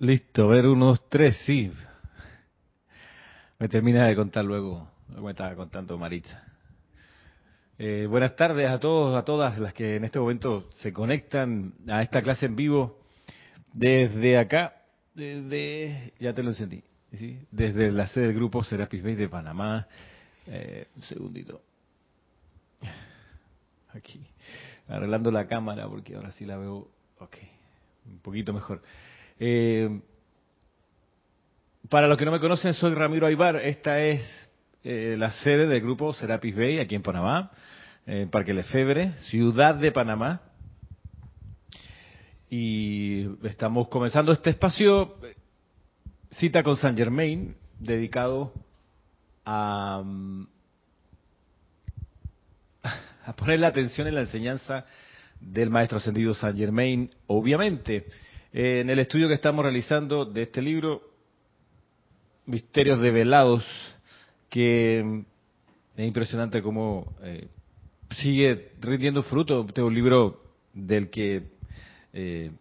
Listo, ver unos tres, sí. Me termina de contar luego lo que me estaba contando Maritza. Eh, buenas tardes a todos, a todas las que en este momento se conectan a esta clase en vivo desde acá, desde, ya te lo encendí, ¿sí? desde la sede del grupo Serapis Bay de Panamá. Eh, un segundito. Aquí, arreglando la cámara porque ahora sí la veo, ok, un poquito mejor. Eh, para los que no me conocen, soy Ramiro Aybar. Esta es eh, la sede del grupo Serapis Bay aquí en Panamá, en Parque Lefebre, ciudad de Panamá. Y estamos comenzando este espacio, cita con Saint Germain, dedicado a, a poner la atención en la enseñanza del maestro ascendido Saint Germain, obviamente en el estudio que estamos realizando de este libro, Misterios Develados, que es impresionante cómo eh, sigue rindiendo fruto. Este es un libro del que eh,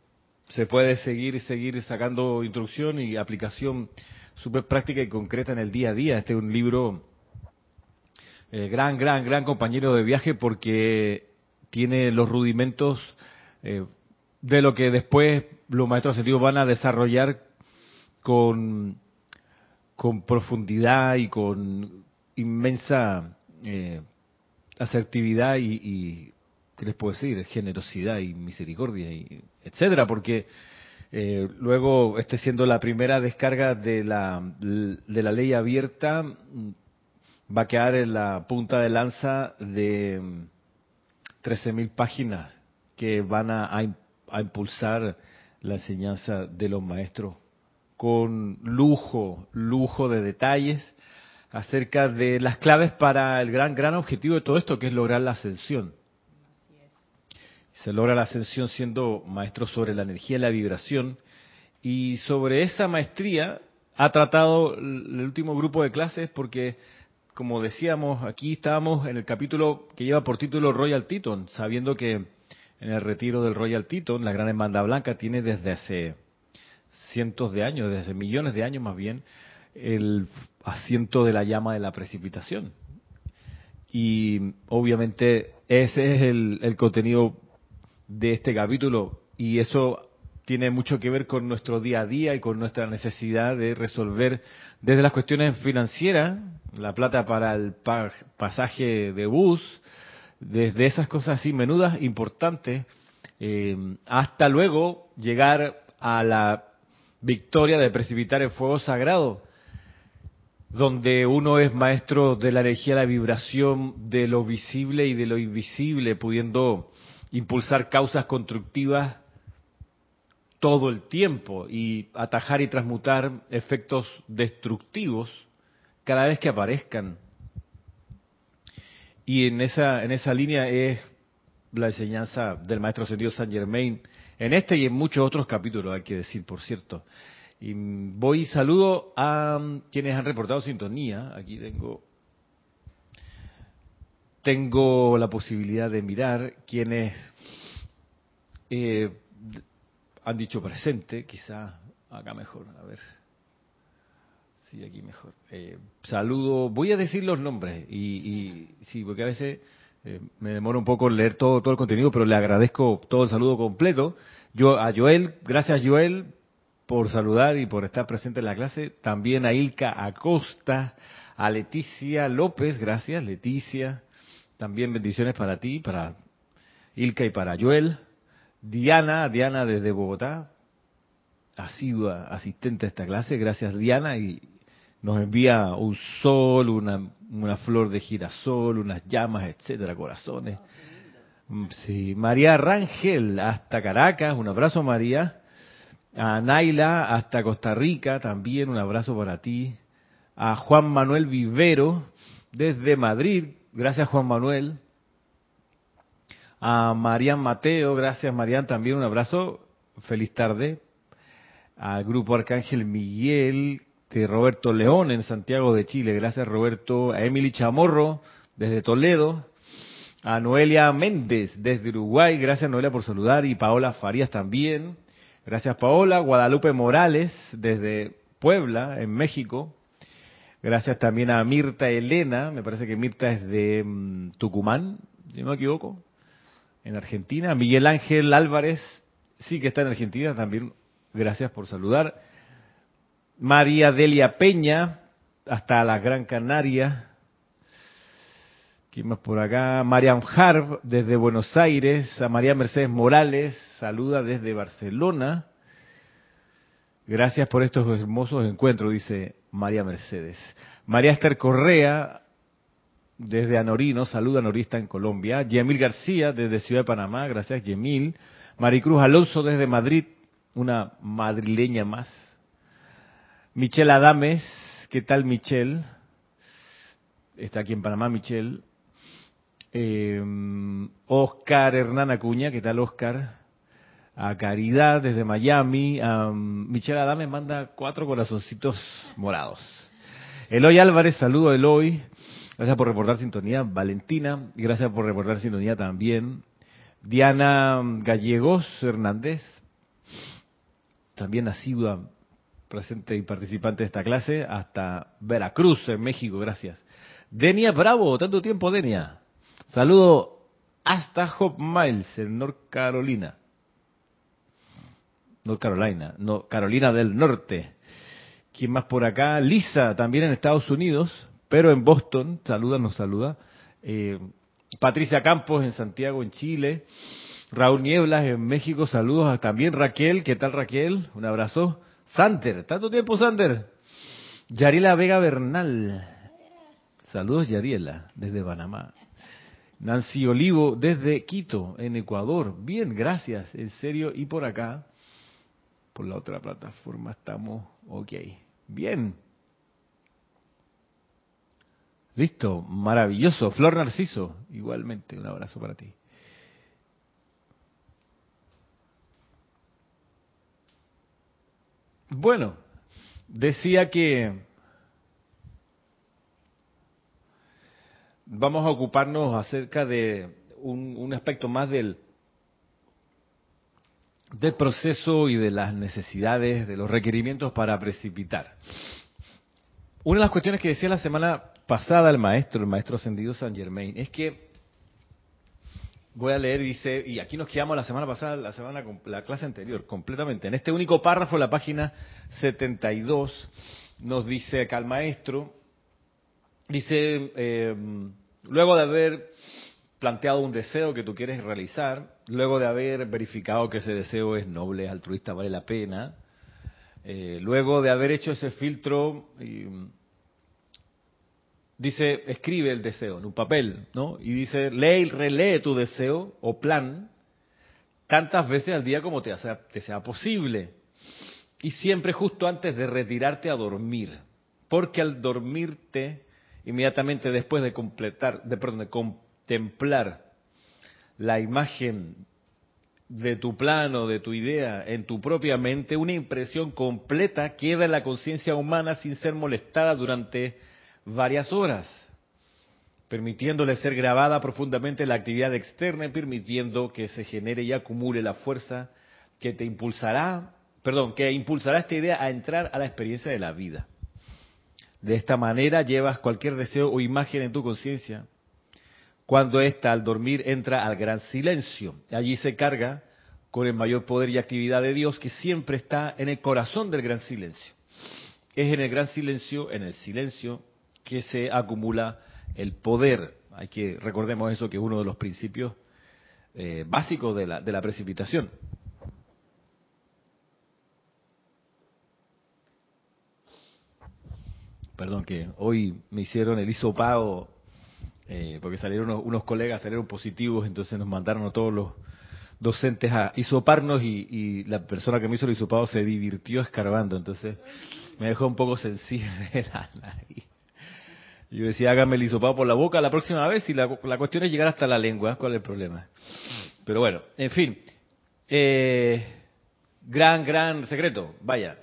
se puede seguir y seguir sacando instrucción y aplicación súper práctica y concreta en el día a día. Este es un libro eh, gran, gran, gran compañero de viaje porque tiene los rudimentos de lo que después los maestros ascendidos van a desarrollar con, con profundidad y con inmensa eh, asertividad y, ¿qué les puedo decir? Generosidad y misericordia, y etcétera, porque eh, luego, este siendo la primera descarga de la, de la ley abierta, va a quedar en la punta de lanza de 13.000 páginas que van a, a impulsar la enseñanza de los maestros con lujo, lujo de detalles acerca de las claves para el gran, gran objetivo de todo esto, que es lograr la ascensión. Se logra la ascensión siendo maestro sobre la energía y la vibración, y sobre esa maestría ha tratado el último grupo de clases porque, como decíamos, aquí estábamos en el capítulo que lleva por título Royal Teton, sabiendo que en el retiro del Royal Teton, la Gran Hermandad Blanca tiene desde hace cientos de años, desde millones de años más bien, el asiento de la llama de la precipitación. Y obviamente ese es el, el contenido de este capítulo y eso tiene mucho que ver con nuestro día a día y con nuestra necesidad de resolver desde las cuestiones financieras, la plata para el pasaje de bus, desde esas cosas así menudas, importantes, eh, hasta luego llegar a la victoria de precipitar el fuego sagrado, donde uno es maestro de la energía, la vibración, de lo visible y de lo invisible, pudiendo impulsar causas constructivas todo el tiempo y atajar y transmutar efectos destructivos cada vez que aparezcan y en esa, en esa línea es la enseñanza del maestro sentido Saint Germain, en este y en muchos otros capítulos, hay que decir, por cierto. Y voy y saludo a quienes han reportado sintonía. Aquí tengo, tengo la posibilidad de mirar quienes eh, han dicho presente, quizá acá mejor, a ver. Sí, aquí mejor. Eh, saludo, voy a decir los nombres y, y sí, porque a veces eh, me demora un poco leer todo, todo el contenido, pero le agradezco todo el saludo completo. Yo a Joel, gracias Joel por saludar y por estar presente en la clase. También a Ilka Acosta, a Leticia López, gracias Leticia. También bendiciones para ti, para Ilka y para Joel. Diana, Diana desde Bogotá, asidua asistente a esta clase, gracias Diana y, nos envía un sol, una, una flor de girasol, unas llamas, etcétera, corazones. Sí, María Rangel hasta Caracas, un abrazo María. A Naila hasta Costa Rica, también un abrazo para ti. A Juan Manuel Vivero desde Madrid, gracias Juan Manuel. A Marian Mateo, gracias Marian, también un abrazo, feliz tarde. Al Grupo Arcángel Miguel, Roberto León en Santiago de Chile. Gracias Roberto. A Emily Chamorro desde Toledo. A Noelia Méndez desde Uruguay. Gracias Noelia por saludar. Y Paola Farías también. Gracias Paola. Guadalupe Morales desde Puebla, en México. Gracias también a Mirta Elena. Me parece que Mirta es de mm, Tucumán, si no me equivoco, en Argentina. Miguel Ángel Álvarez, sí que está en Argentina también. Gracias por saludar. María Delia Peña, hasta la Gran Canaria. ¿Quién más por acá? Marian Harb, desde Buenos Aires. A María Mercedes Morales, saluda desde Barcelona. Gracias por estos hermosos encuentros, dice María Mercedes. María Esther Correa, desde Anorino, saluda Norista en Colombia. Yemil García, desde Ciudad de Panamá, gracias Yemil. Maricruz Alonso, desde Madrid, una madrileña más. Michelle Adames, ¿qué tal Michelle? Está aquí en Panamá Michelle. Eh, Oscar Hernán Acuña, ¿qué tal Oscar? A Caridad desde Miami. A Michelle Adame manda cuatro corazoncitos morados. Eloy Álvarez, saludo Eloy. Gracias por reportar sintonía. Valentina, gracias por reportar sintonía también. Diana Gallegos Hernández, también asidua, presente y participante de esta clase, hasta Veracruz, en México, gracias. Denia Bravo, tanto tiempo Denia. Saludo hasta Hope Miles, en North Carolina. North Carolina, no, Carolina del Norte. ¿Quién más por acá? Lisa, también en Estados Unidos, pero en Boston. Saluda, nos saluda. Eh, Patricia Campos en Santiago, en Chile. Raúl Nieblas en México, saludos. También Raquel, ¿qué tal Raquel? Un abrazo. Sander, tanto tiempo Sander. Yariela Vega Bernal. Saludos Yariela, desde Panamá. Nancy Olivo desde Quito, en Ecuador. Bien, gracias, en serio. Y por acá, por la otra plataforma, estamos ok. Bien. Listo, maravilloso. Flor Narciso, igualmente, un abrazo para ti. Bueno, decía que vamos a ocuparnos acerca de un, aspecto más del, del proceso y de las necesidades, de los requerimientos para precipitar. Una de las cuestiones que decía la semana pasada el maestro, el maestro ascendido San Germain, es que voy a leer, dice, y aquí nos quedamos la semana pasada, la semana la clase anterior, completamente. En este único párrafo, la página 72, nos dice acá el maestro, dice, eh, luego de haber planteado un deseo que tú quieres realizar, luego de haber verificado que ese deseo es noble, altruista, vale la pena, eh, luego de haber hecho ese filtro, dice, escribe el deseo en un papel, ¿no? Y dice, lee y relee tu deseo o plan tantas veces al día como te sea, posible. Y siempre justo antes de retirarte a dormir. Porque al dormirte, inmediatamente después de completar, de, perdón, de contemplar la imagen de tu plano, de tu idea en tu propia mente, una impresión completa queda en la conciencia humana sin ser molestada durante varias horas, permitiéndole ser grabada profundamente la actividad externa y permitiendo que se genere y acumule la fuerza que te impulsará, perdón, que impulsará esta idea a entrar a la experiencia de la vida. De esta manera llevas cualquier deseo o imagen en tu conciencia cuando ésta al dormir entra al gran silencio. Allí se carga con el mayor poder y actividad de Dios que siempre está en el corazón del gran silencio. Es en el gran silencio, en el silencio, que se acumula el poder. Hay que recordemos eso que es uno de los principios eh, básicos de la, de la precipitación. Perdón que hoy me hicieron el hisopado eh, porque salieron unos, colegas, salieron positivos, entonces nos mandaron a todos los docentes a hisoparnos y, la persona que me hizo el hisopado se divirtió escarbando, entonces me dejó un poco sensible la nariz. Yo decía, hágame el hisopado por la boca la próxima vez y la, cuestión es llegar hasta la lengua, ¿cuál es el problema? Pero bueno, en fin, eh, gran, gran secreto, vaya,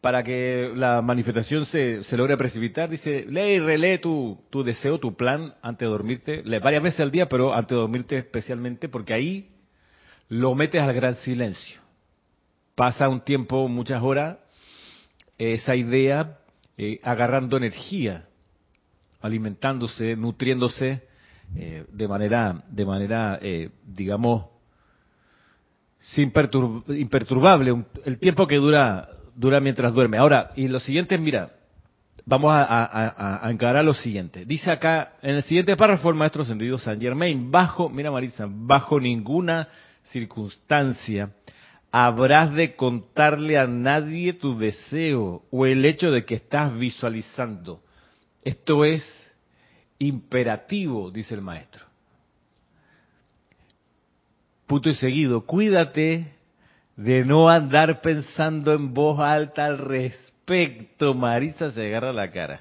para que la manifestación se, se logre precipitar, dice, lee y relee tu, tu deseo, tu plan antes de dormirte, lee varias veces al día, pero antes de dormirte especialmente, porque ahí lo metes al gran silencio. pasa un tiempo, muchas horas, esa idea eh, agarrando energía, alimentándose, nutriéndose eh, de manera, de manera, eh, digamos, imperturbable, el tiempo que dura, dura mientras duerme. Ahora, y lo siguiente, mira, vamos a, encarar lo siguiente. Dice acá, en el siguiente párrafo, el maestro sentido San Germain, bajo, mira Marisa, bajo ninguna circunstancia habrás de contarle a nadie tu deseo o el hecho de que estás visualizando. Esto es imperativo, dice el maestro. Punto y seguido, cuídate de no andar pensando en voz alta al respecto. Marisa se agarra la cara.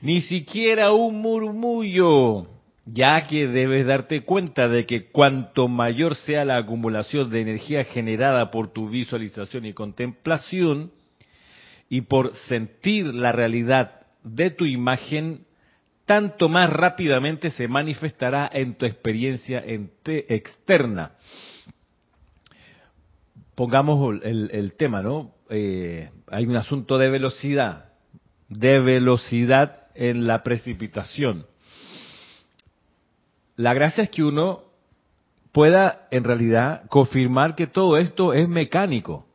Ni siquiera un murmullo, ya que debes darte cuenta de que cuanto mayor sea la acumulación de energía generada por tu visualización y contemplación, y por sentir la realidad de tu imagen, tanto más rápidamente se manifestará en tu experiencia externa. Pongamos el, tema, ¿no? Eh, hay un asunto de velocidad, de velocidad en la precipitación. La gracia es que uno pueda en realidad confirmar que todo esto es mecánico.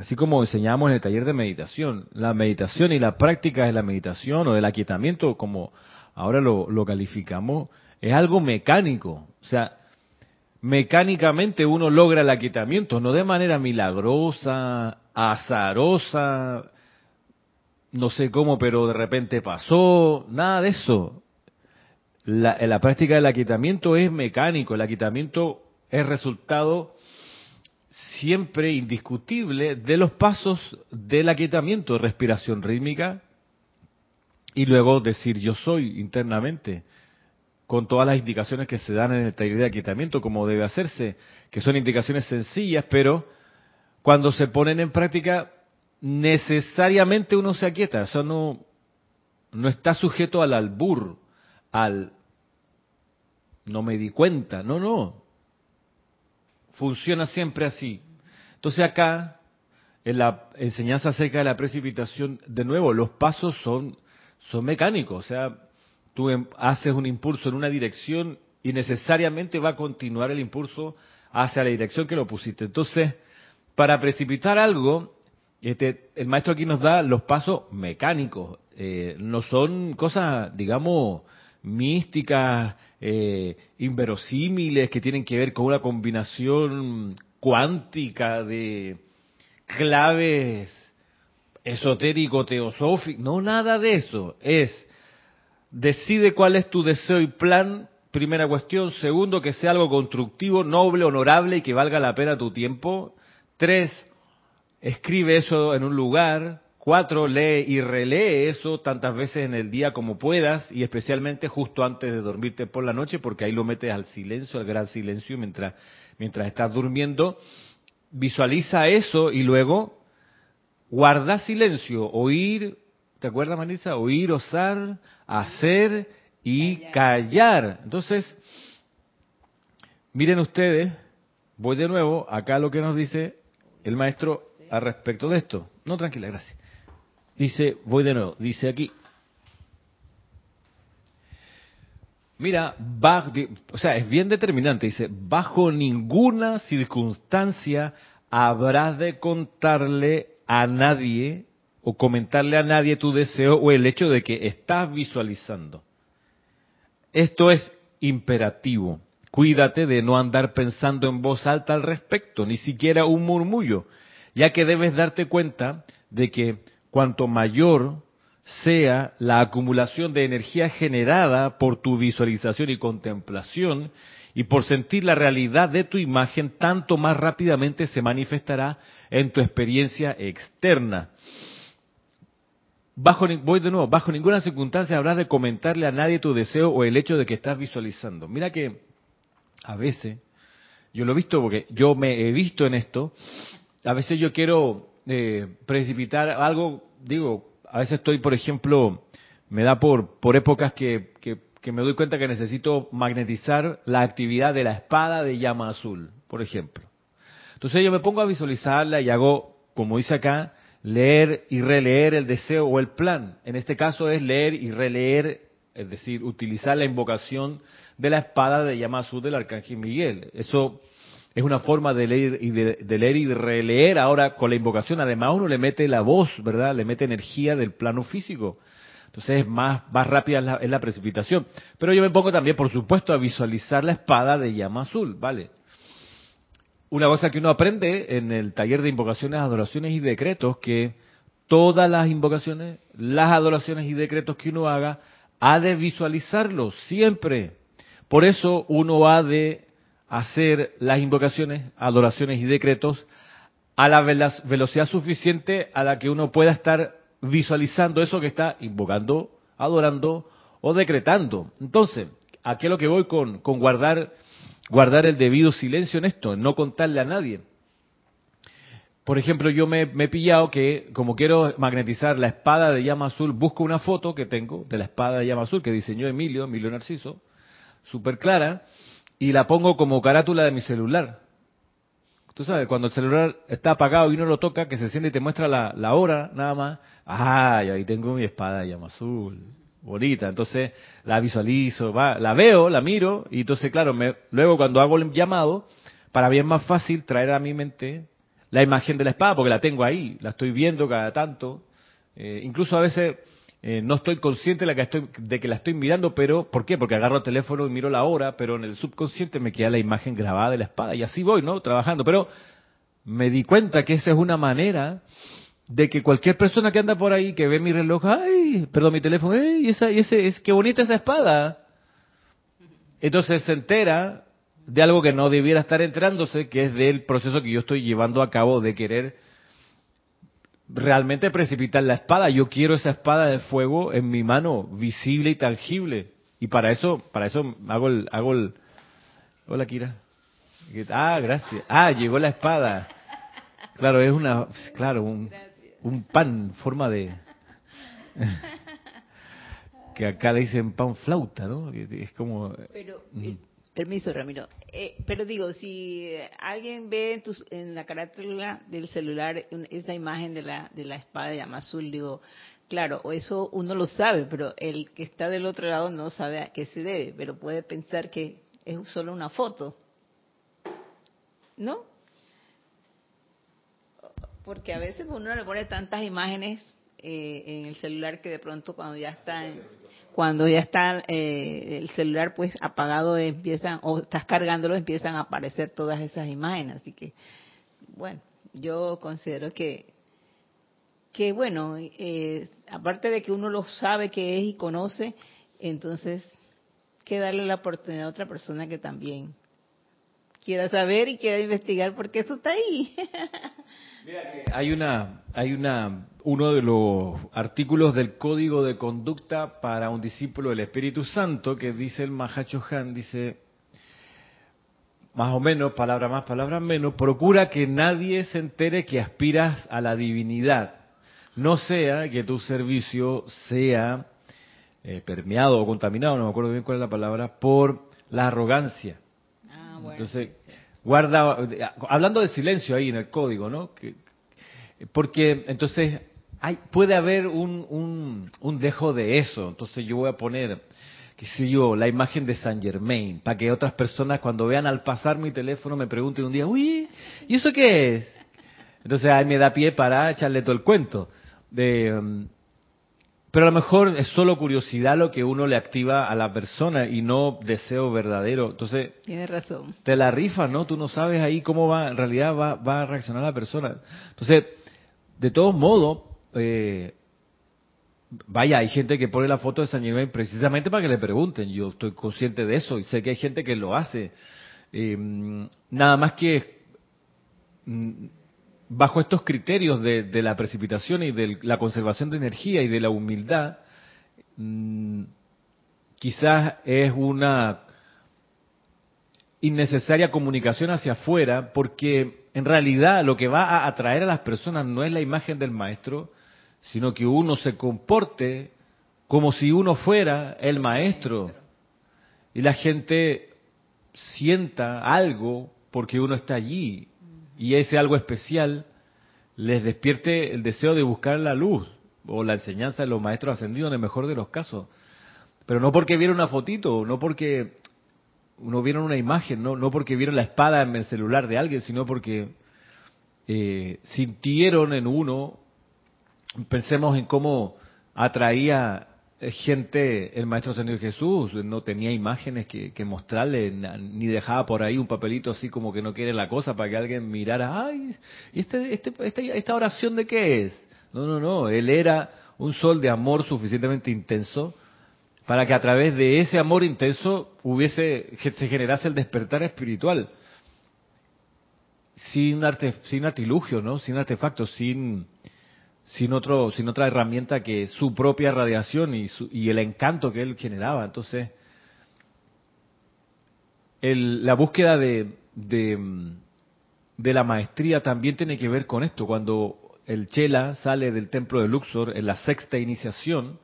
Así como enseñamos en el taller de meditación, la meditación y la práctica de la meditación o del aquietamiento, como ahora lo, calificamos, es algo mecánico. O sea, mecánicamente uno logra el aquietamiento, no de manera milagrosa, azarosa, no sé cómo, pero de repente pasó, nada de eso. La, la práctica del aquietamiento es mecánico, el aquietamiento es resultado siempre indiscutible de los pasos del aquietamiento, respiración rítmica, y luego decir yo soy internamente, con todas las indicaciones que se dan en el taller de aquietamiento, como debe hacerse, que son indicaciones sencillas, pero cuando se ponen en práctica, necesariamente uno se aquieta, eso no, no está sujeto al albur, al no me di cuenta, no, no, funciona siempre así. Entonces acá, en la enseñanza acerca de la precipitación, de nuevo, los pasos son son mecánicos, o sea, tú em, haces un impulso en una dirección y necesariamente va a continuar el impulso hacia la dirección que lo pusiste. Entonces, para precipitar algo, este, el maestro aquí nos da los pasos mecánicos, eh, no son cosas, digamos, místicas, eh, inverosímiles, que tienen que ver con una combinación cuántica de claves esotérico, teosófico, no nada de eso. Es, decide cuál es tu deseo y plan, primera cuestión. Segundo, que sea algo constructivo, noble, honorable y que valga la pena tu tiempo. Tres, escribe eso en un lugar. Cuatro, lee y relee eso tantas veces en el día como puedas y especialmente justo antes de dormirte por la noche porque ahí lo metes al silencio, al gran silencio mientras, mientras estás durmiendo. Visualiza eso y luego guardar silencio, oír, ¿te acuerdas, Marisa? Oír, osar, hacer y callar. Entonces, miren ustedes, voy de nuevo, acá lo que nos dice el maestro al respecto de esto. No, tranquila, gracias. Dice, voy de nuevo, dice aquí. Mira, o sea, es bien determinante, dice, bajo ninguna circunstancia habrás de contarle a nadie o comentarle a nadie tu deseo o el hecho de que estás visualizando. Esto es imperativo. Cuídate de no andar pensando en voz alta al respecto, ni siquiera un murmullo, ya que debes darte cuenta de que cuanto mayor sea la acumulación de energía generada por tu visualización y contemplación, y por sentir la realidad de tu imagen, tanto más rápidamente se manifestará en tu experiencia externa. Bajo, voy de nuevo, bajo ninguna circunstancia habrás de comentarle a nadie tu deseo o el hecho de que estás visualizando. Mira que a veces, yo lo he visto porque yo me he visto en esto, a veces yo quiero eh, precipitar algo, digo, a veces estoy, por ejemplo, me da por, por épocas que, que, que me doy cuenta que necesito magnetizar la actividad de la espada de llama azul, por ejemplo. Entonces yo me pongo a visualizarla y hago, como dice acá, leer y releer el deseo o el plan. En este caso es leer y releer, es decir, utilizar la invocación de la espada de llama azul del arcángel Miguel. Eso es una forma de leer y de, leer y releer ahora con la invocación. Además uno le mete la voz, ¿verdad? Le mete energía del plano físico. Entonces es más, más rápida la, es la precipitación. Pero yo me pongo también, por supuesto, a visualizar la espada de llama azul, ¿vale? una cosa que uno aprende en el taller de invocaciones, adoraciones y decretos, que todas las invocaciones, las adoraciones y decretos que uno haga, ha de visualizarlos siempre. Por eso uno ha de hacer las invocaciones, adoraciones y decretos a la velocidad suficiente a la que uno pueda estar visualizando eso que está invocando, adorando o decretando. Entonces, ¿a qué es lo que voy con, con guardar guardar el debido silencio en esto, no contarle a nadie. Por ejemplo, yo me, he pillado que, como quiero magnetizar la espada de llama azul, busco una foto que tengo de la espada de llama azul que diseñó Emilio, Emilio Narciso, súper clara, y la pongo como carátula de mi celular. Tú sabes, cuando el celular está apagado y uno lo toca, que se siente y te muestra la, la hora nada más, ¡ay! Ahí tengo mi espada de llama azul bonita. Entonces la visualizo, va, la veo, la miro y entonces, claro, me, luego cuando hago el llamado, para mí es más fácil traer a mi mente la imagen de la espada porque la tengo ahí, la estoy viendo cada tanto. Eh, incluso a veces eh, no estoy consciente de, la que estoy, de que la estoy mirando, pero ¿por qué? Porque agarro el teléfono y miro la hora, pero en el subconsciente me queda la imagen grabada de la espada y así voy, ¿no? Trabajando. Pero me di cuenta que esa es una manera de que cualquier persona que anda por ahí, que ve mi reloj, ay, perdón, mi teléfono, ay, esa, ese, es, qué bonita esa espada. Entonces se entera de algo que no debiera estar enterándose, que es del proceso que yo estoy llevando a cabo de querer realmente precipitar la espada. Yo quiero esa espada de fuego en mi mano, visible y tangible. Y para eso, para eso hago el, hago el, hola Kira. Ah, gracias. Ah, llegó la espada. Claro, es una, claro, un, un pan forma de que acá le dicen pan flauta, ¿no? Es como pero permiso Ramiro, eh, pero digo si alguien ve en, tus, en la carátula del celular esa imagen de la de la espada de llama azul, digo Claro, eso uno lo sabe, pero el que está del otro lado no sabe a qué se debe, pero puede pensar que es solo una foto. ¿No? porque a veces uno le pone tantas imágenes eh, en el celular que de pronto cuando ya está cuando ya está eh, el celular pues apagado empiezan o estás cargándolo empiezan a aparecer todas esas imágenes. Así que bueno yo considero que que bueno eh, aparte de que uno lo sabe que es y conoce entonces que darle la oportunidad a otra persona que también quiera saber y quiera investigar porque eso está ahí Hay una, hay una, uno de los artículos del Código de Conducta para un discípulo del Espíritu Santo que dice el Mahacho Han, dice, más o menos, palabra más, palabra menos, procura que nadie se entere que aspiras a la divinidad. No sea que tu servicio sea eh, permeado o contaminado, no me acuerdo bien cuál es la palabra, por la arrogancia. Ah, bueno. Entonces, guarda, hablando de silencio ahí en el código, ¿no? porque entonces hay, puede haber un, un, dejo de eso. Entonces yo voy a poner, qué sé yo, la imagen de San Germain, para que otras personas cuando vean al pasar mi teléfono me pregunten un día, uy, ¿y eso qué es? Entonces ahí me da pie para echarle todo el cuento. De, um, pero a lo mejor es solo curiosidad lo que uno le activa a la persona y no deseo verdadero. Entonces, Tienes razón. Te la rifa, ¿no? Tú no sabes ahí cómo va, en realidad va, va a reaccionar la persona. Entonces, de todos modos, eh, vaya, hay gente que pone la foto de San Germain precisamente para que le pregunten. Yo estoy consciente de eso y sé que hay gente que lo hace. Eh, nada más que mm, bajo estos criterios de, la precipitación y de la conservación de energía y de la humildad, mm, quizás es una innecesaria comunicación hacia afuera, porque en realidad lo que va a atraer a las personas no es la imagen del maestro, sino que uno se comporte como si uno fuera el maestro. Y la gente sienta algo porque uno está allí y ese algo especial les despierte el deseo de buscar la luz o la enseñanza de los maestros ascendidos en el mejor de los casos. Pero no porque vieron una fotito, no porque no vieron una imagen, no, no porque vieron la espada en el celular de alguien, sino porque eh, sintieron en uno, pensemos en cómo atraía gente el Maestro Señor Jesús, no tenía imágenes que, mostrarle, ni dejaba por ahí un papelito así como que no quiere la cosa para que alguien mirara, ay, este, este, este, ¿esta oración de qué es? No, no, no, él era un sol de amor suficientemente intenso para que a través de ese amor intenso hubiese se generase el despertar espiritual sin arte, sin artilugio, ¿no? Sin artefactos, sin sin otro sin otra herramienta que su propia radiación y, y el encanto que él generaba. Entonces, la búsqueda de, de, de la maestría también tiene que ver con esto. Cuando el Chela sale del templo de Luxor en la sexta iniciación,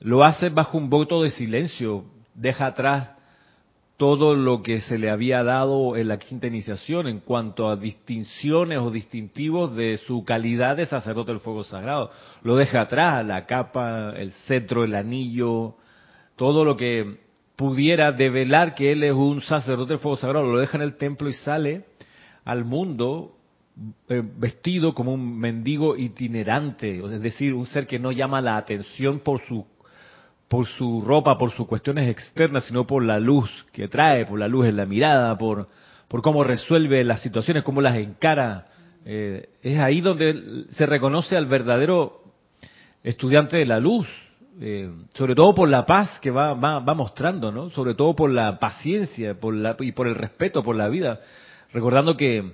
lo hace bajo un voto de silencio, deja atrás todo lo que se le había dado en la quinta iniciación en cuanto a distinciones o distintivos de su calidad de sacerdote del fuego sagrado. Lo deja atrás, la capa, el cetro, el anillo, todo lo que pudiera develar que él es un sacerdote del fuego sagrado, lo deja en el templo y sale al mundo eh, vestido como un mendigo itinerante, es decir, un ser que no llama la atención por su por su ropa, por sus cuestiones externas, sino por la luz que trae, por la luz en la mirada, por, por cómo resuelve las situaciones, cómo las encara. Eh, es ahí donde se reconoce al verdadero estudiante de la luz, eh, sobre todo por la paz que va, va, mostrando, ¿no? Sobre todo por la paciencia por la, y por el respeto por la vida. Recordando que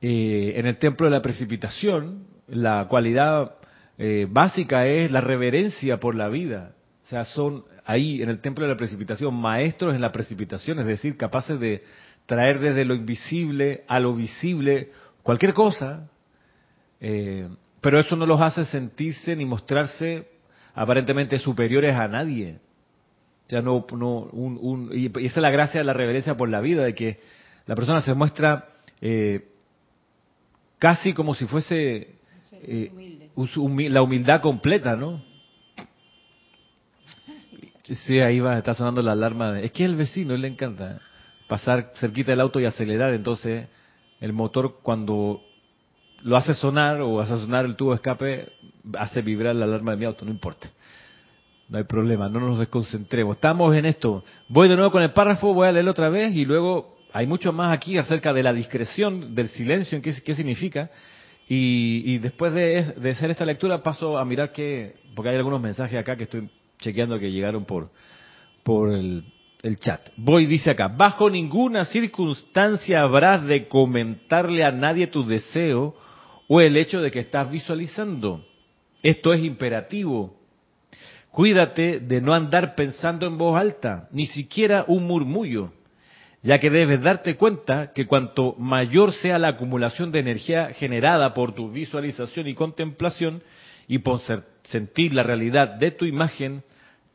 eh, en el templo de la precipitación, la cualidad eh, básica es la reverencia por la vida. O sea, son ahí en el templo de la precipitación maestros en la precipitación, es decir, capaces de traer desde lo invisible a lo visible cualquier cosa, eh, pero eso no los hace sentirse ni mostrarse aparentemente superiores a nadie. O sea, no, no, un, y esa es la gracia de la reverencia por la vida, de que la persona se muestra eh, casi como si fuese eh, la humildad completa, ¿no? Sí, ahí va, está sonando la alarma. Es que el vecino, él le encanta pasar cerquita del auto y acelerar, entonces el motor cuando lo hace sonar o hace sonar el tubo de escape, hace vibrar la alarma de mi auto, no importa. No hay problema, no nos desconcentremos. Estamos en esto. Voy de nuevo con el párrafo, voy a leerlo otra vez y luego hay mucho más aquí acerca de la discreción, del silencio, qué, qué significa. Y, después de, hacer esta lectura paso a mirar que, porque hay algunos mensajes acá que estoy chequeando que llegaron por, por el, el chat. Voy, dice acá, bajo ninguna circunstancia habrás de comentarle a nadie tu deseo o el hecho de que estás visualizando. Esto es imperativo. Cuídate de no andar pensando en voz alta, ni siquiera un murmullo ya que debes darte cuenta que cuanto mayor sea la acumulación de energía generada por tu visualización y contemplación y por sentir la realidad de tu imagen,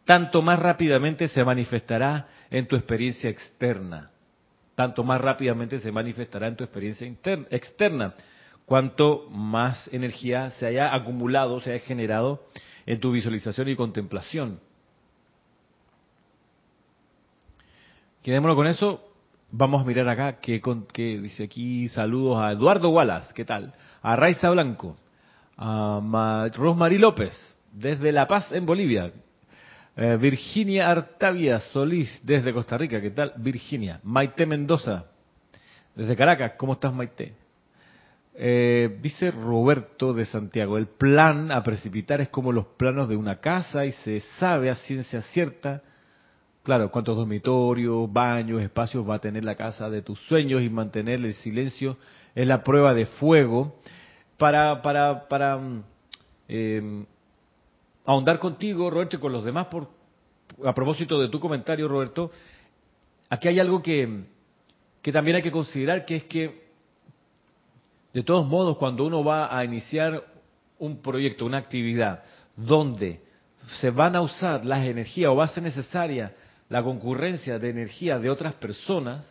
tanto más rápidamente se manifestará en tu experiencia externa. Tanto más rápidamente se manifestará en tu experiencia externa. Cuanto más energía se haya acumulado, se haya generado en tu visualización y contemplación. Quedémonos con eso. Vamos a mirar acá que, dice aquí saludos a Eduardo Wallace, ¿qué tal? A Raiza Blanco, a Rosmarie López, desde La Paz en Bolivia. Eh, Virginia Artavia Solís, desde Costa Rica, ¿qué tal? Virginia. Maite Mendoza, desde Caracas, ¿cómo estás Maite? Eh, dice Roberto de Santiago, el plan a precipitar es como los planos de una casa y se sabe a ciencia cierta Claro, cuántos dormitorios, baños, espacios va a tener la casa de tus sueños y mantener el silencio es la prueba de fuego. Para, para, para mm, em, ahondar contigo, Roberto, y con los demás, por, a propósito de tu comentario, Roberto, aquí hay algo que, que también hay que considerar, que es que, de todos modos, cuando uno va a iniciar un proyecto, una actividad, donde se van a usar las energías o va a ser necesaria la concurrencia de energía de otras personas,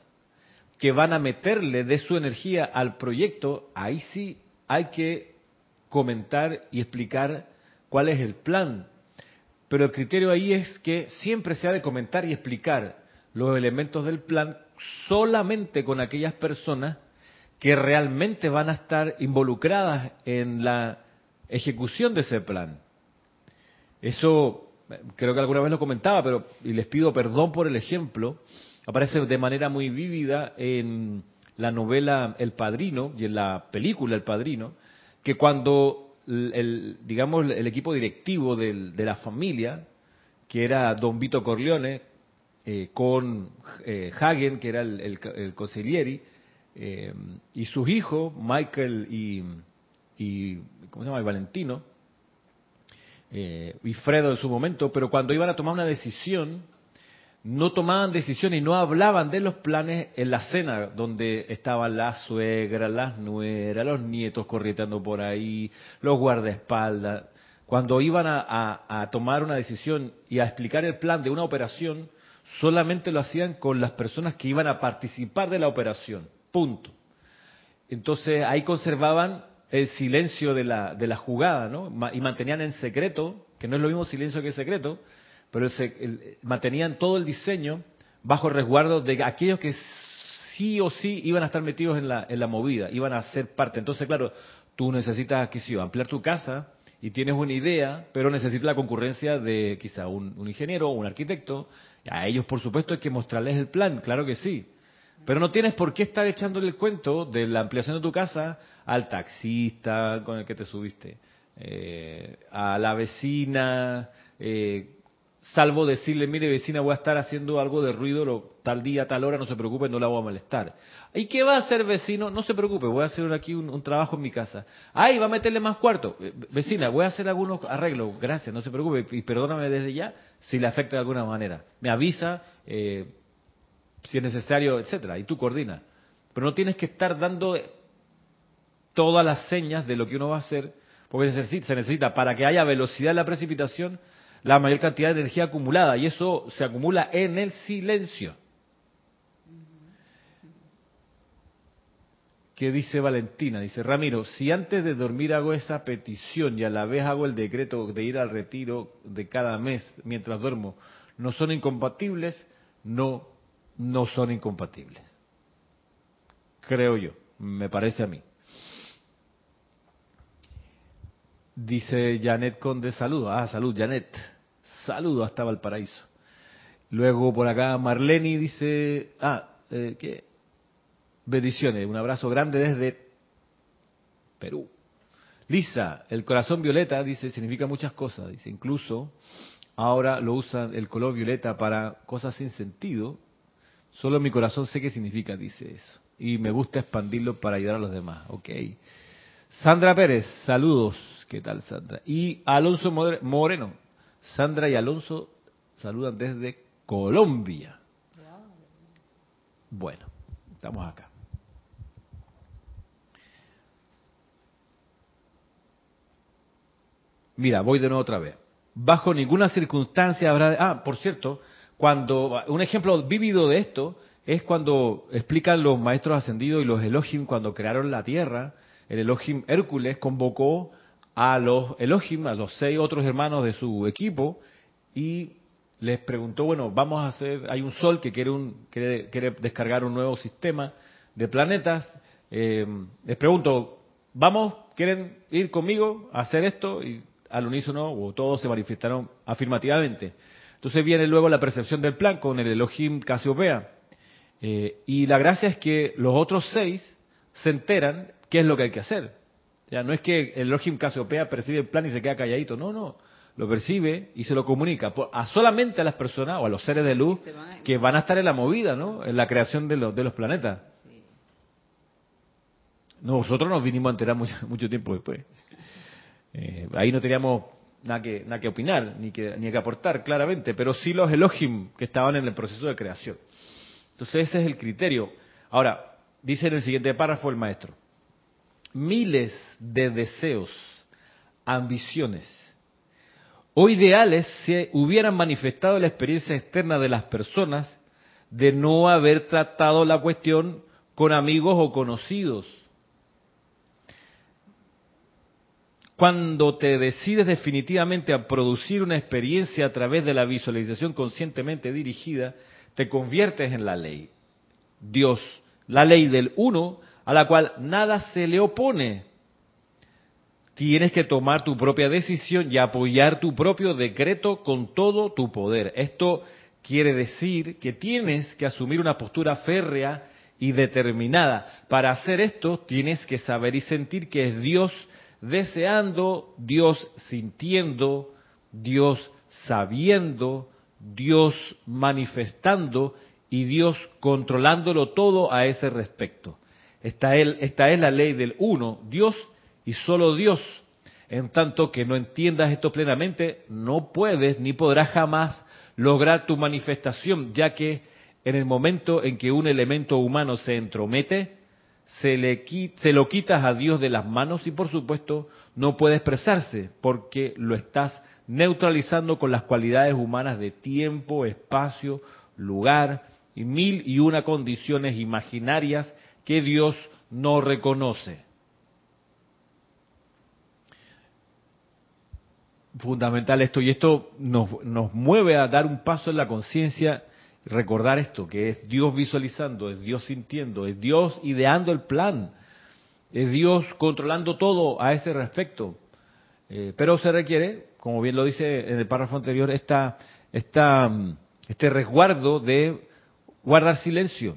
que van a meterle de su energía al proyecto, ahí sí hay que comentar y explicar cuál es el plan. Pero el criterio ahí es que siempre se ha de comentar y explicar los elementos del plan solamente con aquellas personas que realmente van a estar involucradas en la ejecución de ese plan. Eso creo que alguna vez lo comentaba, pero y les pido perdón por el ejemplo, aparece de manera muy vívida en la novela El Padrino y en la película El Padrino, que cuando el, digamos el equipo directivo de la familia, que era Don Vito Corleone, eh, con eh, Hagen, que era el, el, consiglieri, eh, y sus hijos, Michael y, y, ¿cómo se llama? Valentino, y Fredo en su momento, pero cuando iban a tomar una decisión, no tomaban decisiones y no hablaban de los planes en la cena, donde estaban las suegras, las nueras, los nietos corriendo por ahí, los guardaespaldas. Cuando iban a, a, tomar una decisión y a explicar el plan de una operación, solamente lo hacían con las personas que iban a participar de la operación. Punto. Entonces ahí conservaban el silencio de la, de la jugada, ¿no? Y mantenían en secreto, que no es lo mismo silencio que secreto, pero mantenían todo el diseño bajo resguardo de aquellos que sí o sí iban a estar metidos en la, en la movida, iban a ser parte. Entonces, claro, tú necesitas, qué sé ampliar tu casa y tienes una idea, pero necesitas la concurrencia de quizá un, un ingeniero o un arquitecto. A ellos, por supuesto, hay que mostrarles el plan, claro que sí. Pero no tienes por qué estar echándole el cuento de la ampliación de tu casa al taxista con el que te subiste, eh, a la vecina, eh, salvo decirle, mire vecina, voy a estar haciendo algo de ruido tal día, tal hora, no se preocupe, no la voy a molestar. ¿Y qué va a hacer vecino? No se preocupe, voy a hacer aquí un, trabajo en mi casa. Ay, va a meterle más cuarto. Eh, vecina, voy a hacer algunos arreglos, gracias, no se preocupe, y perdóname desde ya si le afecta de alguna manera. Me avisa eh, si es necesario, etcétera, y tú coordinas. Pero no tienes que estar dando todas las señas de lo que uno va a hacer, porque se necesita, para que haya velocidad en la precipitación, la mayor cantidad de energía acumulada y eso se acumula en el silencio. ¿Qué dice Valentina? Dice Ramiro, si antes de dormir hago esa petición y a la vez hago el decreto de ir al retiro de cada mes mientras duermo, ¿no son incompatibles? No, no son incompatibles. Creo yo, me parece a mí. Dice Janet Conde, saludo. Ah, salud, Janet. Saludo hasta Valparaíso. Luego por acá Marleni dice, ah, eh, ¿qué? Bendiciones, un abrazo grande desde Perú. Lisa, el corazón violeta, dice, significa muchas cosas. Dice, incluso ahora lo usan el color violeta para cosas sin sentido. Solo mi corazón sé qué significa, dice eso. Y me gusta expandirlo para ayudar a los demás. Ok. Sandra Pérez, saludos. ¿Qué tal, Sandra? Y Alonso Moreno. Sandra y Alonso saludan desde Colombia. Bueno, estamos acá. Mira, voy de nuevo otra vez. Bajo ninguna circunstancia habrá... Ah, por cierto, cuando... Un ejemplo vívido de esto es cuando explican los maestros ascendidos y los Elohim cuando crearon la tierra. El Elohim Hércules convocó a los Elohim, a los seis otros hermanos de su equipo, y les preguntó, bueno, vamos a hacer, hay un sol que quiere, un, quiere, descargar un nuevo sistema de planetas, eh, les pregunto, ¿vamos, quieren ir conmigo a hacer esto? Y al unísono, o todos se manifestaron afirmativamente. Entonces viene luego la percepción del plan con el Elohim Casiopea. Eh, y la gracia es que los otros seis se enteran qué es lo que hay que hacer. Ya no es que el Elohim Casiopea percibe el plan y se queda calladito, no, no, lo percibe y se lo comunica a solamente a las personas o a los seres de luz que van a estar en la movida, ¿no? En la creación de los, de los planetas. Nosotros nos vinimos a enterar mucho, tiempo después. Eh, ahí no teníamos nada que, opinar, ni que, ni que aportar claramente, pero sí los Elohim que estaban en el proceso de creación. Entonces ese es el criterio. Ahora, dice en el siguiente párrafo el maestro miles de deseos, ambiciones o ideales se hubieran manifestado en la experiencia externa de las personas de no haber tratado la cuestión con amigos o conocidos. Cuando te decides definitivamente a producir una experiencia a través de la visualización conscientemente dirigida, te conviertes en la ley. Dios, la ley del uno, a la cual nada se le opone. Tienes que tomar tu propia decisión y apoyar tu propio decreto con todo tu poder. Esto quiere decir que tienes que asumir una postura férrea y determinada. Para hacer esto tienes que saber y sentir que es Dios deseando, Dios sintiendo, Dios sabiendo, Dios manifestando y Dios controlándolo todo a ese respecto. Esta es, la ley del uno, Dios y solo Dios. En tanto que no entiendas esto plenamente, no puedes ni podrás jamás lograr tu manifestación, ya que en el momento en que un elemento humano se entromete, se, lo quitas a Dios de las manos y por supuesto no puede expresarse porque lo estás neutralizando con las cualidades humanas de tiempo, espacio, lugar y mil y una condiciones imaginarias que Dios no reconoce. Fundamental esto, y esto nos mueve a dar un paso en la conciencia recordar esto, que es Dios visualizando, es Dios sintiendo, es Dios ideando el plan, es Dios controlando todo a ese respecto. Eh, pero se requiere, como bien lo dice en el párrafo anterior, esta, esta, este resguardo de guardar silencio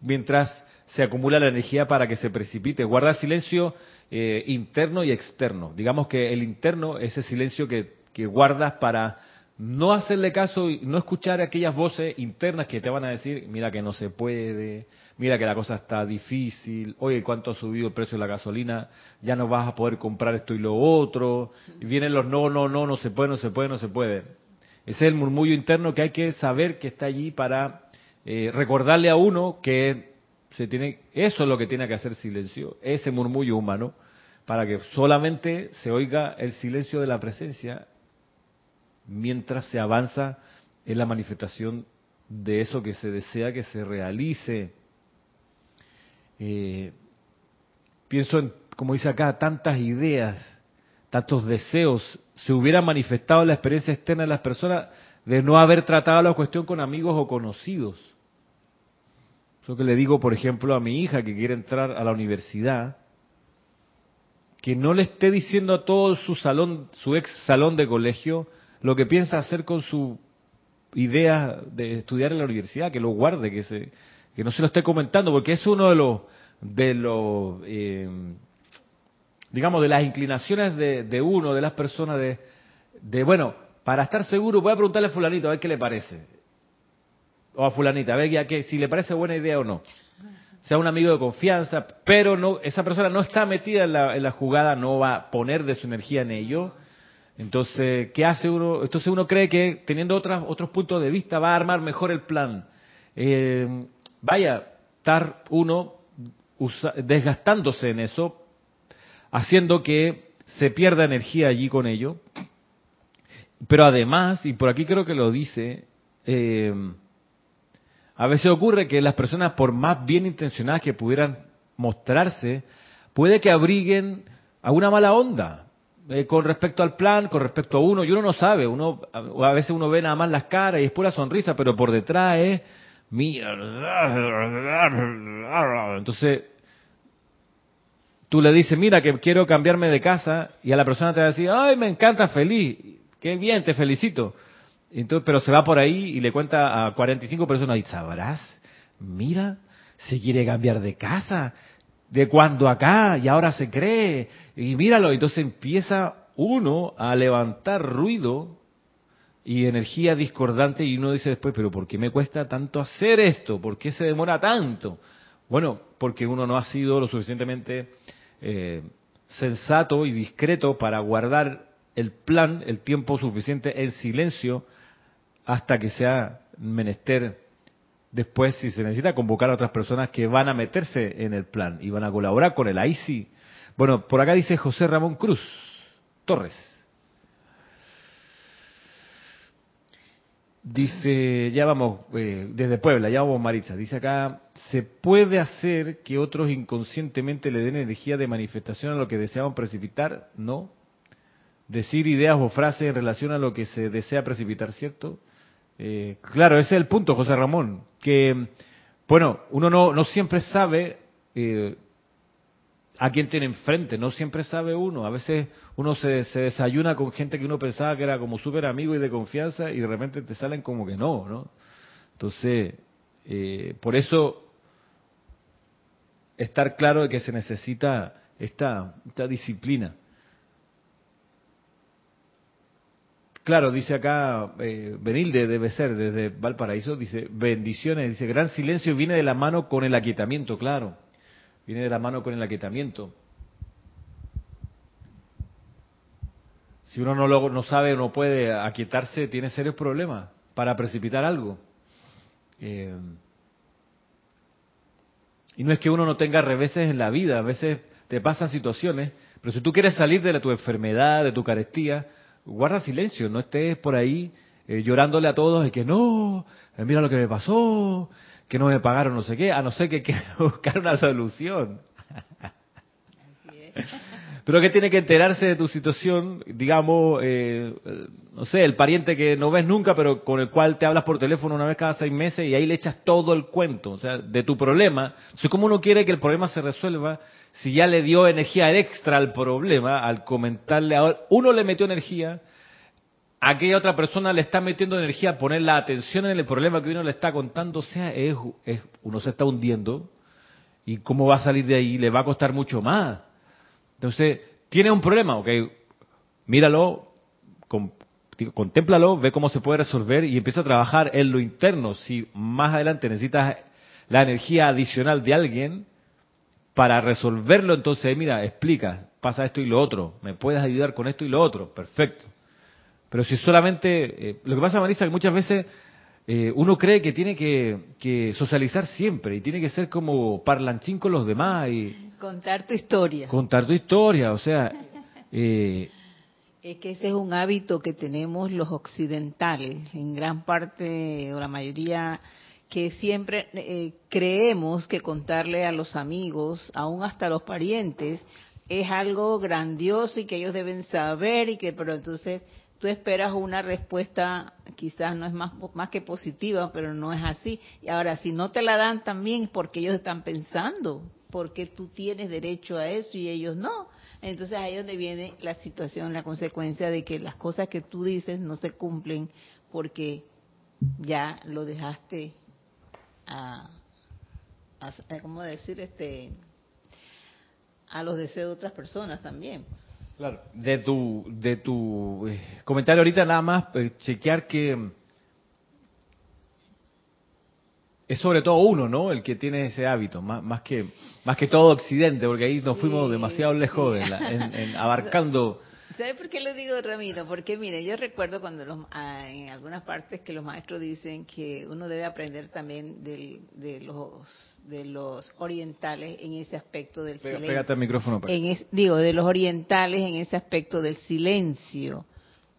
mientras se acumula la energía para que se precipite. Guardar silencio eh, interno y externo. Digamos que el interno, ese silencio que, que guardas para no hacerle caso y no escuchar aquellas voces internas que te van a decir, mira que no se puede, mira que la cosa está difícil, oye, ¿cuánto ha subido el precio de la gasolina? Ya no vas a poder comprar esto y lo otro. Y vienen los no, no, no, no se puede, no se puede, no se puede. Ese es el murmullo interno que hay que saber que está allí para eh, recordarle a uno que se tiene, eso es lo que tiene que hacer silencio, ese murmullo humano, para que solamente se oiga el silencio de la presencia mientras se avanza en la manifestación de eso que se desea que se realice. Eh, pienso en, como dice acá, tantas ideas, tantos deseos, se hubiera manifestado en la experiencia externa de las personas de no haber tratado la cuestión con amigos o conocidos. Eso que le digo, por ejemplo, a mi hija que quiere entrar a la universidad, que no le esté diciendo a todo su salón, su ex salón de colegio, lo que piensa hacer con su idea de estudiar en la universidad, que lo guarde, que se, que no se lo esté comentando, porque es uno de los, de los, eh, digamos, de las inclinaciones de, uno, de las personas, de, de, bueno, para estar seguro, voy a preguntarle a fulanito a ver qué le parece, o a fulanita, a ver ya que, si le parece buena idea o no. Sea un amigo de confianza, pero no, esa persona no está metida en la, en la jugada, no va a poner de su energía en ello entonces, ¿qué hace uno? Entonces uno cree que teniendo otras, otros puntos de vista va a armar mejor el plan. Eh, vaya, estar uno desgastándose en eso, haciendo que se pierda energía allí con ello. Pero además, y por aquí creo que lo dice, eh, a veces ocurre que las personas, por más bien intencionadas que pudieran mostrarse, puede que abriguen a una mala onda, eh, con respecto al plan, con respecto a uno, y uno no sabe, uno a veces uno ve nada más las caras y es pura sonrisa, pero por detrás es mira, entonces tú le dices, mira que quiero cambiarme de casa y a la persona te va a decir, ay, me encanta, feliz, qué bien, te felicito. Entonces, pero se va por ahí y le cuenta a 45 personas y sabrás, mira, se quiere cambiar de casa, de cuando acá y ahora se cree y míralo, entonces empieza uno a levantar ruido y energía discordante y uno dice después, pero ¿por qué me cuesta tanto hacer esto? ¿Por qué se demora tanto? Bueno, porque uno no ha sido lo suficientemente eh, sensato y discreto para guardar el plan, el tiempo suficiente en silencio hasta que sea menester después si se necesita convocar a otras personas que van a meterse en el plan y van a colaborar con él. Ahí. Bueno, por acá dice José Ramón Cruz Torres. Dice, ya vamos, eh, desde Puebla, ya vamos Marisa. Dice acá, ¿se puede hacer que otros inconscientemente le den energía de manifestación a lo que deseaban precipitar? No. Decir ideas o frases en relación a lo que se desea precipitar, ¿cierto? Eh, claro, ese es el punto, José Ramón. Que, bueno, uno no, no siempre sabe eh, a quién tiene enfrente, no siempre sabe uno. A veces uno se, se desayuna con gente que uno pensaba que era como súper amigo y de confianza y de repente te salen como que no, ¿no? Entonces, eh, por eso estar claro de que se necesita esta, esta disciplina. Claro, dice acá eh, Benilde, debe ser, desde Valparaíso, dice, bendiciones, dice, gran silencio viene de la mano con el aquietamiento, claro viene de la mano con el aquietamiento. Si uno no, lo, no sabe o no puede aquietarse, tiene serios problemas para precipitar algo. Eh, y no es que uno no tenga reveses en la vida, a veces te pasan situaciones, pero si tú quieres salir de tu enfermedad, de tu carestía, guarda silencio, no estés por ahí eh, llorándole a todos y que no, eh, mira lo que me pasó, que no me pagaron no sé qué, a no ser que quiera buscar una solución. Pero que tiene que enterarse de tu situación, digamos, eh, no sé, el pariente que no ves nunca, pero con el cual te hablas por teléfono una vez cada seis meses y ahí le echas todo el cuento, o sea, de tu problema. Entonces, ¿cómo uno quiere que el problema se resuelva si ya le dio energía extra al problema al comentarle a uno le metió energía, aquella otra persona le está metiendo energía, poner la atención en el problema que uno le está contando, o sea, es, uno se está hundiendo y cómo va a salir de ahí le va a costar mucho más. Entonces, tiene un problema, ok, míralo, contémplalo, ve cómo se puede resolver y empieza a trabajar en lo interno. Si más adelante necesitas la energía adicional de alguien para resolverlo, entonces mira, explica, pasa esto y lo otro, me puedes ayudar con esto y lo otro, perfecto. Pero si solamente, eh, lo que pasa, Marisa, que muchas veces eh, uno cree que tiene que, socializar siempre y tiene que ser como parlanchín con los demás y contar tu historia. Contar tu historia, o sea. Eh, es que ese es un hábito que tenemos los occidentales, en gran parte o la mayoría, que siempre creemos que contarle a los amigos, aún hasta a los parientes, es algo grandioso y que ellos deben saber y que, pero entonces tú esperas una respuesta, quizás no es más, más que positiva, pero no es así. Y ahora, si no te la dan también es porque ellos están pensando, porque tú tienes derecho a eso y ellos no. Entonces ahí es donde viene la situación, la consecuencia de que las cosas que tú dices no se cumplen porque ya lo dejaste a, a ¿cómo decir? este a los deseos de otras personas también. Claro, de tu, de tu eh, comentario ahorita nada más, eh, chequear que es sobre todo uno, ¿no? El que tiene ese hábito, más, más que más que todo Occidente, porque ahí nos fuimos demasiado lejos en, abarcando ¿Sabe por qué le digo Ramiro? Porque mire, yo recuerdo cuando los, ah, en algunas partes que los maestros dicen que uno debe aprender también de los de los orientales en ese aspecto del silencio. Pégate el micrófono. En digo, de los orientales en ese aspecto del silencio,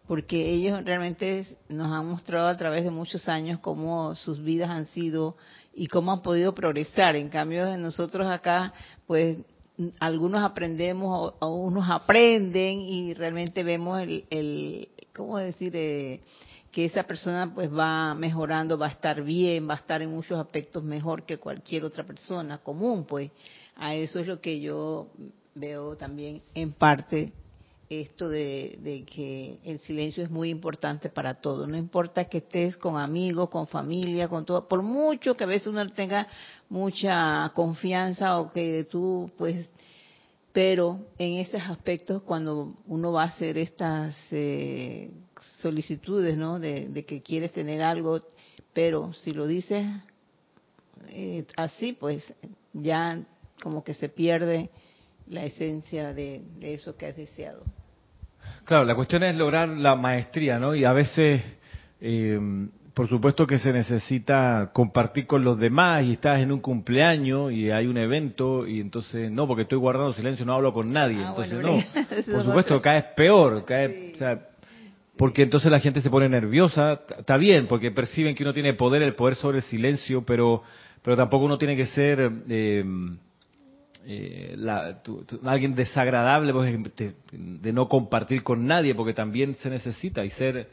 porque ellos realmente nos han mostrado a través de muchos años cómo sus vidas han sido y cómo han podido progresar. En cambio, nosotros acá, pues algunos aprendemos o, unos aprenden y realmente vemos el, el ¿cómo decir? Eh, que esa persona pues va mejorando, va a estar bien, va a estar en muchos aspectos mejor que cualquier otra persona común, pues a eso es lo que yo veo también en parte esto de, que el silencio es muy importante para todo. No importa que estés con amigos, con familia, con todo, por mucho que a veces uno tenga mucha confianza o que tú, pues, pero en esos aspectos cuando uno va a hacer estas eh, solicitudes, ¿no? De, que quieres tener algo, pero si lo dices eh, así, pues ya como que se pierde la esencia de eso que has deseado. Claro, la cuestión es lograr la maestría, ¿no? Y a veces, eh, por supuesto que se necesita compartir con los demás y estás en un cumpleaños y hay un evento y entonces, no, porque estoy guardando silencio, no hablo con nadie. Ah, entonces, no, por supuesto, caes peor, caes, o sea, Porque entonces la gente se pone nerviosa, está bien, porque perciben que uno tiene poder, el poder sobre el silencio, pero, pero tampoco uno tiene que ser eh, eh, alguien desagradable pues, de, no compartir con nadie, porque también se necesita y ser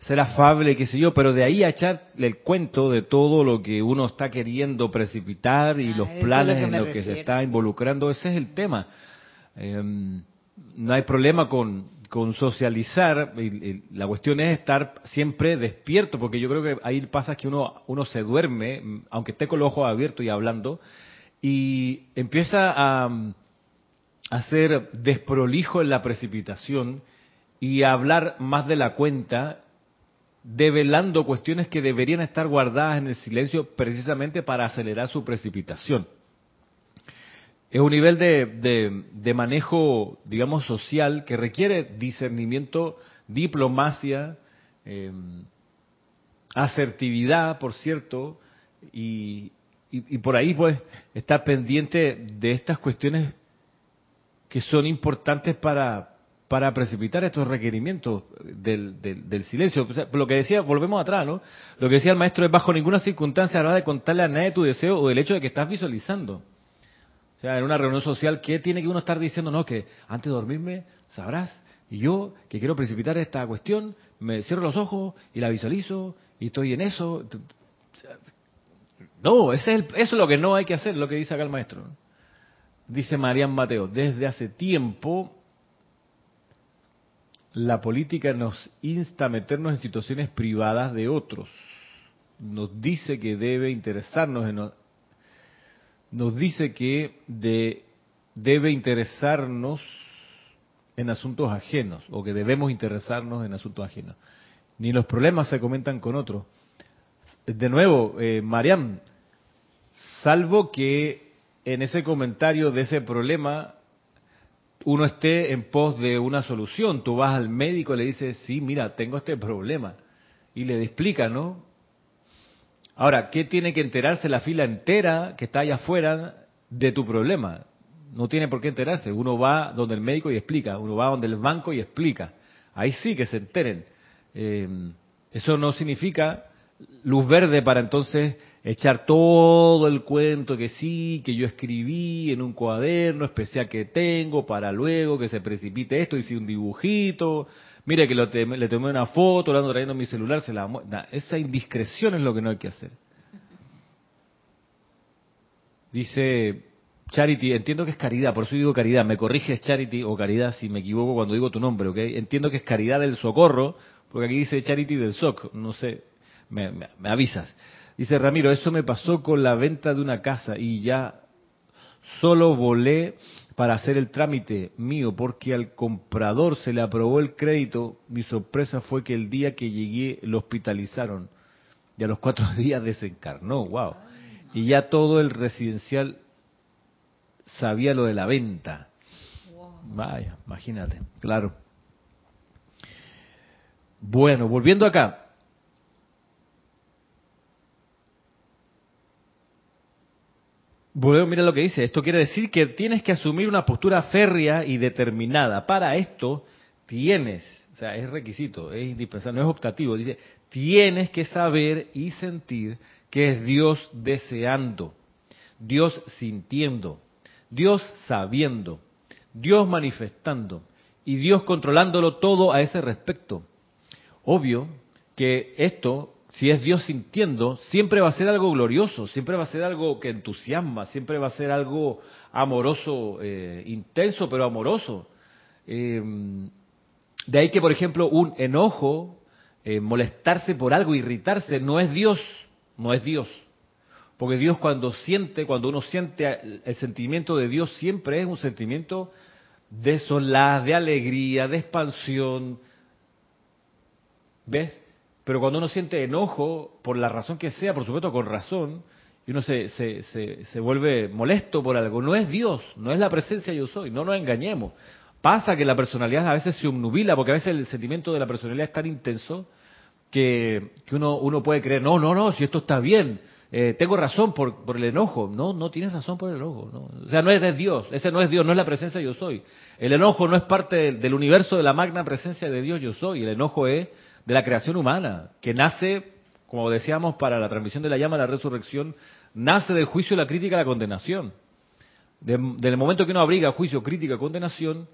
ser afable, qué sé yo, pero de ahí a echarle el cuento de todo lo que uno está queriendo precipitar y ah, los planes en los que se está involucrando, ese es el tema. Em, no hay problema con, con socializar, la cuestión es estar siempre despierto, porque yo creo que ahí pasa que uno, uno se duerme, aunque esté con los ojos abiertos y hablando, y empieza a, a ser desprolijo en la precipitación y a hablar más de la cuenta, develando cuestiones que deberían estar guardadas en el silencio precisamente para acelerar su precipitación. Es un nivel de, de, manejo, digamos, social que requiere discernimiento, diplomacia, eh, asertividad, por cierto, y, y, por ahí pues estar pendiente de estas cuestiones que son importantes para, para precipitar estos requerimientos del, del, silencio. lo que decía, volvemos atrás, ¿no? Lo que decía el maestro es bajo ninguna circunstancia habrá de contarle a nadie tu deseo o el hecho de que estás visualizando. O sea, en una reunión social, ¿qué tiene que uno estar diciendo? No, que antes de dormirme sabrás, y yo que quiero precipitar esta cuestión, me cierro los ojos y la visualizo y estoy en eso. No, ese es eso es lo que no hay que hacer, lo que dice acá el maestro. Dice Marian Mateo, desde hace tiempo la política nos insta a meternos en situaciones privadas de otros. Nos dice que debe interesarnos en nos dice que de, debe interesarnos en asuntos ajenos o que debemos interesarnos en asuntos ajenos. Ni los problemas se comentan con otros de nuevo, eh, Mariam, salvo que en ese comentario de ese problema uno esté en pos de una solución. Tú vas al médico y le dices, sí, mira, tengo este problema. Y le explica, ¿no? Ahora, ¿qué tiene que enterarse la fila entera que está allá afuera de tu problema? No tiene por qué enterarse. Uno va donde el médico y explica. Uno va donde el banco y explica. Ahí sí que se enteren. Eh, eso no significa luz verde para entonces echar todo el cuento que sí, que yo escribí en un cuaderno especial que tengo para luego que se precipite esto, hice un dibujito, mire que le tomé una foto, lo ando trayendo mi celular, se la esa indiscreción es lo que no hay que hacer. Dice Charity, entiendo que es caridad, por eso digo caridad, me corriges Charity o caridad si me equivoco cuando digo tu nombre, ¿ok? Entiendo que es caridad del socorro, porque aquí dice Charity del SOC, no sé, me, avisas. Dice Ramiro, eso me pasó con la venta de una casa y ya solo volé para hacer el trámite mío porque al comprador se le aprobó el crédito. Mi sorpresa fue que el día que llegué lo hospitalizaron y a los cuatro días desencarnó. Wow. Y ya todo el residencial sabía lo de la venta. Vaya, imagínate, claro. Bueno, volviendo acá. Bueno, mira lo que dice. Esto quiere decir que tienes que asumir una postura férrea y determinada. Para esto tienes, o sea, es requisito, es indispensable, no es optativo. Dice, tienes que saber y sentir que es Dios deseando, Dios sintiendo, Dios sabiendo, Dios manifestando y Dios controlándolo todo a ese respecto. Obvio que esto si es Dios sintiendo, siempre va a ser algo glorioso, siempre va a ser algo que entusiasma, siempre va a ser algo amoroso, eh, intenso, pero amoroso. Eh, de ahí que, por ejemplo, un enojo, eh, molestarse por algo, irritarse, no es Dios, no es Dios. Porque Dios cuando siente, cuando uno siente el sentimiento de Dios, siempre es un sentimiento de solaz, de alegría, de expansión. ¿Ves? Pero cuando uno siente enojo, por la razón que sea, por supuesto con razón, y uno se, se, se, vuelve molesto por algo, no es Dios, no es la presencia yo soy, no nos engañemos. Pasa que la personalidad a veces se obnubila, porque a veces el sentimiento de la personalidad es tan intenso que, que uno, uno puede creer, no, no, no, si esto está bien, eh, tengo razón por, por, el enojo. No, no tienes razón por el enojo. No. O sea, no eres Dios. Ese no es Dios, no es la presencia yo soy. El enojo no es parte del universo de la magna presencia de Dios yo soy. El enojo es de la creación humana, que nace, como decíamos para la transmisión de la llama de la resurrección, nace del juicio, la crítica la condenación. De, del momento que uno abriga juicio, crítica y condenación,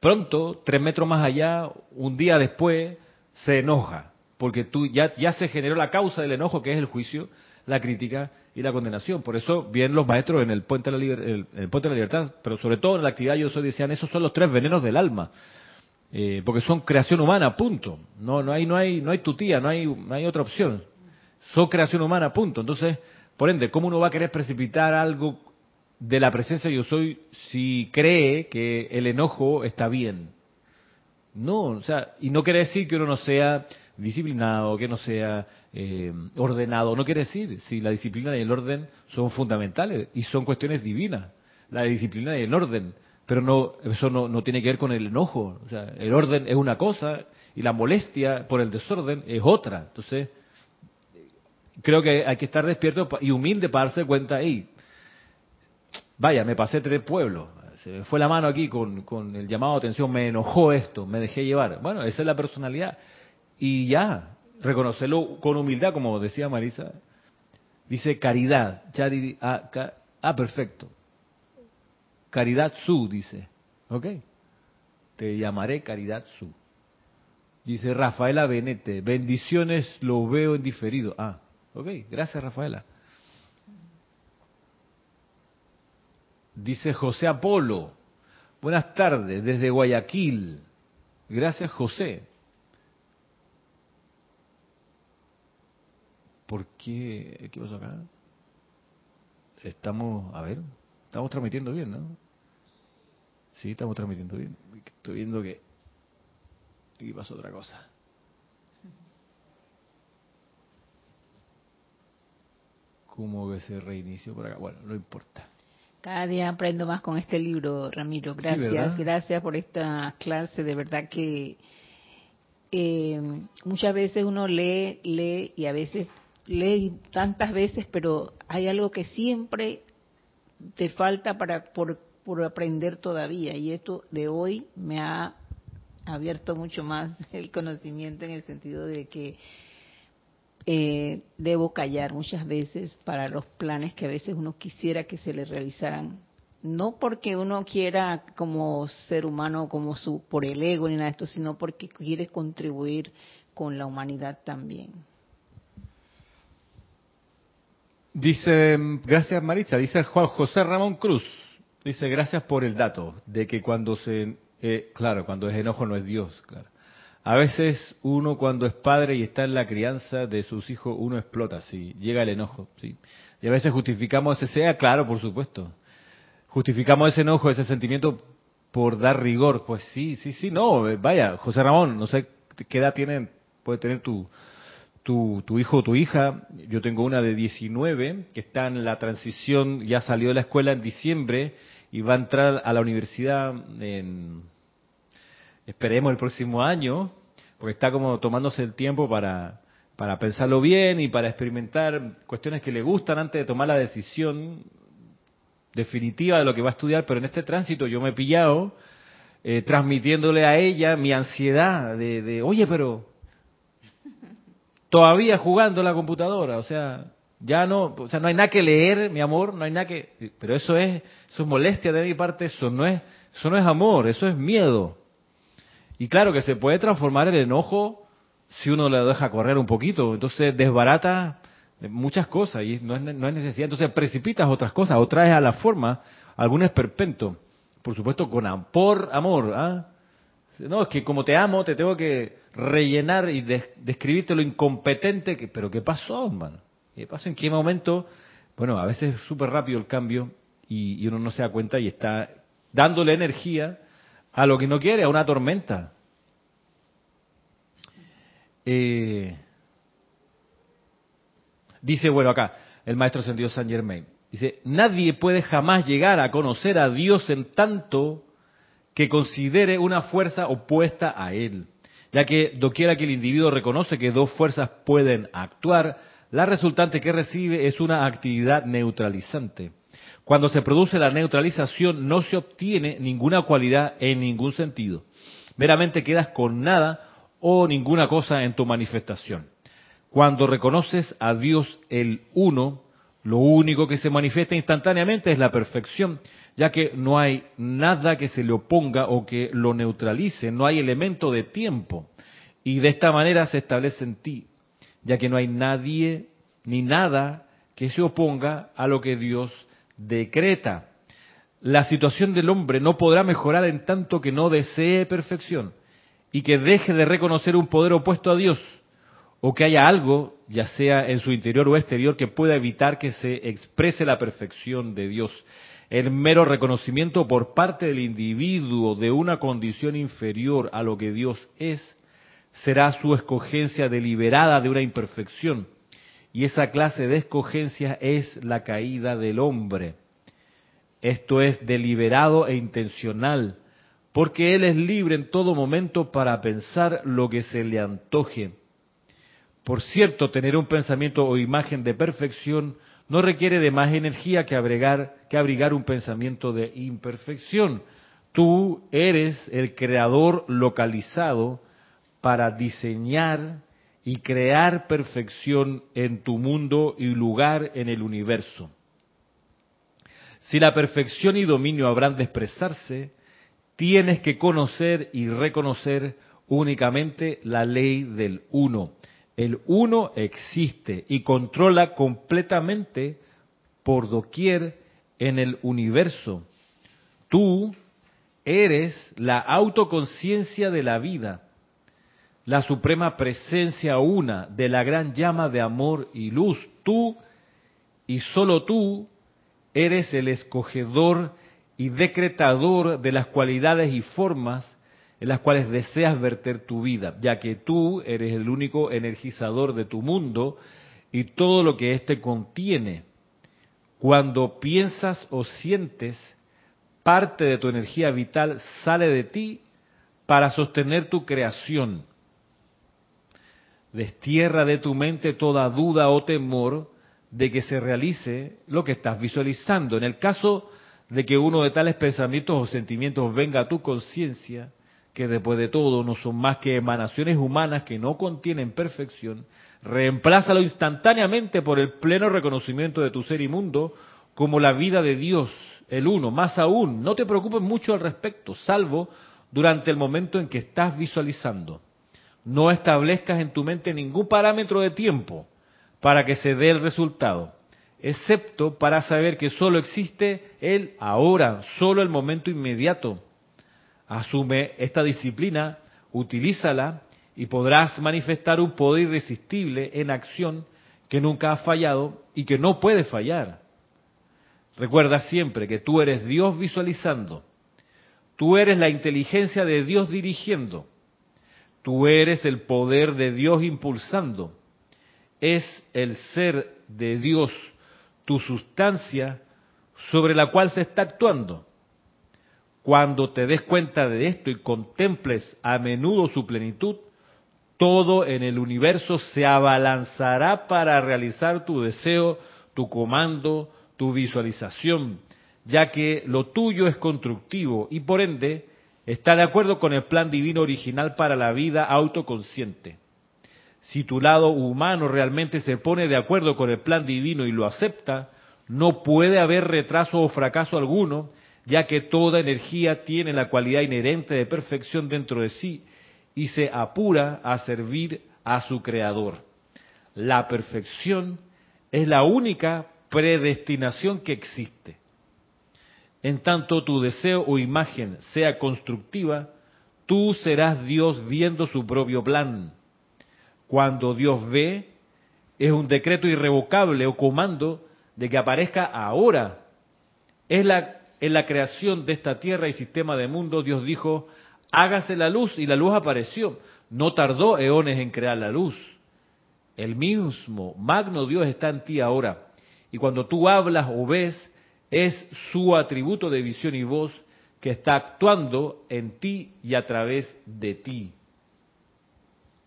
pronto, tres metros más allá, un día después, se enoja, porque tú ya, ya se generó la causa del enojo, que es el juicio, la crítica y la condenación. Por eso, bien los maestros en el Puente de la, el, el Puente de la Libertad, pero sobre todo en la actividad yo soy, decían, esos son los tres venenos del alma. Eh, porque son creación humana, punto. No, no hay, no hay, no hay tutía, no hay, no hay otra opción. Son creación humana, punto. Entonces, por ende, ¿cómo uno va a querer precipitar algo de la presencia de yo soy si cree que el enojo está bien? No, o sea, y no quiere decir que uno no sea disciplinado, que no sea eh, ordenado, no quiere decir si la disciplina y el orden son fundamentales y son cuestiones divinas, la disciplina y el orden, pero no eso no, no tiene que ver con el enojo, o sea, el orden es una cosa y la molestia por el desorden es otra, entonces creo que hay que estar despierto y humilde para darse cuenta, hey, vaya, me pasé tres pueblos, se me fue la mano aquí con, con el llamado de atención, me enojó esto, me dejé llevar. Bueno, esa es la personalidad. Y ya, reconocerlo con humildad, como decía Marisa. Dice caridad. ah, ah, perfecto. Caridad su, dice. ¿Ok? Te llamaré caridad su. Dice Rafaela Benete, bendiciones lo veo en diferido. Ah, ok, gracias Rafaela. Dice José Apolo, buenas tardes desde Guayaquil. Gracias José. ¿Por qué? ¿Qué pasó acá? Estamos, a ver, estamos transmitiendo bien, ¿no? Sí, estamos transmitiendo bien. Estoy viendo que aquí pasó otra cosa. ¿Cómo que se reinició por acá? Bueno, no importa. Cada día aprendo más con este libro, Ramiro. Gracias, sí, gracias por esta clase. De verdad que eh, muchas veces uno lee, lee y a veces lee tantas veces, pero hay algo que siempre te falta para por, por aprender todavía. Y esto de hoy me ha abierto mucho más el conocimiento en el sentido de que eh, debo callar muchas veces para los planes que a veces uno quisiera que se le realizaran. No porque uno quiera como ser humano, como su, por el ego ni nada de esto, sino porque quiere contribuir con la humanidad también. Dice, gracias Maritza, dice Juan José Ramón Cruz, dice gracias por el dato de que cuando se, eh, claro, cuando es enojo no es Dios, claro. A veces uno cuando es padre y está en la crianza de sus hijos, uno explota, sí, llega el enojo, sí. Y a veces justificamos ese sea, claro, por supuesto. Justificamos ese enojo, ese sentimiento por dar rigor, pues sí, sí, sí, no, vaya, José Ramón, no sé qué edad tiene, puede tener tu, tu, tu hijo o tu hija, yo tengo una de 19 que está en la transición, ya salió de la escuela en diciembre y va a entrar a la universidad en, esperemos el próximo año, porque está como tomándose el tiempo para, para pensarlo bien y para experimentar cuestiones que le gustan antes de tomar la decisión definitiva de lo que va a estudiar, pero en este tránsito yo me he pillado eh, transmitiéndole a ella mi ansiedad de, de, oye, pero todavía jugando la computadora, o sea, ya no, o sea, no hay nada que leer, mi amor, no hay nada que, pero eso es, eso es molestia de mi parte, eso no es, eso no es amor, eso es miedo. Y claro que se puede transformar el enojo si uno le deja correr un poquito, entonces desbarata muchas cosas y no es, no es necesidad, entonces precipitas otras cosas o traes a la forma algún esperpento, por supuesto con por amor, ¿ah? No, es que como te amo, te tengo que rellenar y describirte lo incompetente que, pero ¿qué pasó, hermano? ¿Qué pasó? ¿En qué momento? Bueno, a veces es súper rápido el cambio y, y uno no se da cuenta y está dándole energía a lo que no quiere, a una tormenta. Eh, dice, bueno, acá, el maestro sentido San Germain, dice, nadie puede jamás llegar a conocer a Dios en tanto que considere una fuerza opuesta a él, ya que doquiera que el individuo reconoce que dos fuerzas pueden actuar, la resultante que recibe es una actividad neutralizante. Cuando se produce la neutralización no se obtiene ninguna cualidad en ningún sentido. Meramente quedas con nada o ninguna cosa en tu manifestación. Cuando reconoces a Dios el uno, lo único que se manifiesta instantáneamente es la perfección, ya que no hay nada que se le oponga o que lo neutralice, no hay elemento de tiempo. Y de esta manera se establece en ti, ya que no hay nadie ni nada que se oponga a lo que Dios decreta. La situación del hombre no podrá mejorar en tanto que no desee perfección y que deje de reconocer un poder opuesto a Dios o que haya algo, ya sea en su interior o exterior, que pueda evitar que se exprese la perfección de Dios. El mero reconocimiento por parte del individuo de una condición inferior a lo que Dios es, será su escogencia deliberada de una imperfección. Y esa clase de escogencia es la caída del hombre. Esto es deliberado e intencional, porque Él es libre en todo momento para pensar lo que se le antoje. Por cierto, tener un pensamiento o imagen de perfección no requiere de más energía que, que abrigar un pensamiento de imperfección. Tú eres el creador localizado para diseñar y crear perfección en tu mundo y lugar en el universo. Si la perfección y dominio habrán de expresarse, tienes que conocer y reconocer únicamente la ley del uno. El uno existe y controla completamente por doquier en el universo. Tú eres la autoconciencia de la vida, la suprema presencia una de la gran llama de amor y luz. Tú y solo tú eres el escogedor y decretador de las cualidades y formas en las cuales deseas verter tu vida, ya que tú eres el único energizador de tu mundo y todo lo que éste contiene. Cuando piensas o sientes, parte de tu energía vital sale de ti para sostener tu creación. Destierra de tu mente toda duda o temor de que se realice lo que estás visualizando. En el caso de que uno de tales pensamientos o sentimientos venga a tu conciencia, que después de todo no son más que emanaciones humanas que no contienen perfección, reemplázalo instantáneamente por el pleno reconocimiento de tu ser y mundo como la vida de Dios, el uno. Más aún, no te preocupes mucho al respecto, salvo durante el momento en que estás visualizando. No establezcas en tu mente ningún parámetro de tiempo para que se dé el resultado, excepto para saber que solo existe el ahora, solo el momento inmediato. Asume esta disciplina, utilízala y podrás manifestar un poder irresistible en acción que nunca ha fallado y que no puede fallar. Recuerda siempre que tú eres Dios visualizando, tú eres la inteligencia de Dios dirigiendo, tú eres el poder de Dios impulsando, es el ser de Dios, tu sustancia sobre la cual se está actuando. Cuando te des cuenta de esto y contemples a menudo su plenitud, todo en el universo se abalanzará para realizar tu deseo, tu comando, tu visualización, ya que lo tuyo es constructivo y por ende está de acuerdo con el plan divino original para la vida autoconsciente. Si tu lado humano realmente se pone de acuerdo con el plan divino y lo acepta, no puede haber retraso o fracaso alguno, ya que toda energía tiene la cualidad inherente de perfección dentro de sí y se apura a servir a su creador. La perfección es la única predestinación que existe. En tanto tu deseo o imagen sea constructiva, tú serás Dios viendo su propio plan cuando Dios ve, es un decreto irrevocable o comando de que aparezca ahora. Es la, en la creación de esta tierra y sistema de mundo, Dios dijo, hágase la luz y la luz apareció. No tardó eones en crear la luz. El mismo magno Dios está en ti ahora. Y cuando tú hablas o ves, es su atributo de visión y voz que está actuando en ti y a través de ti.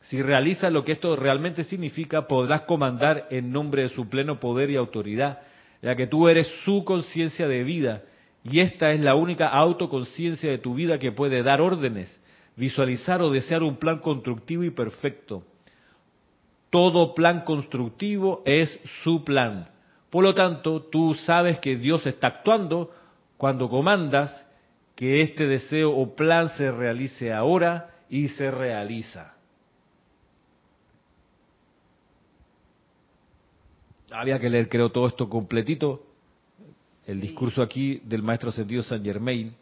Si realizas lo que esto realmente significa, podrás comandar en nombre de su pleno poder y autoridad, ya que tú eres su conciencia de vida y esta es la única autoconciencia de tu vida que puede dar órdenes, visualizar o desear un plan constructivo y perfecto. Todo plan constructivo es su plan. Por lo tanto, tú sabes que Dios está actuando cuando comandas que este deseo o plan se realice ahora y se realiza. Había que leer, creo, todo esto completito el discurso aquí del maestro sentido San Germain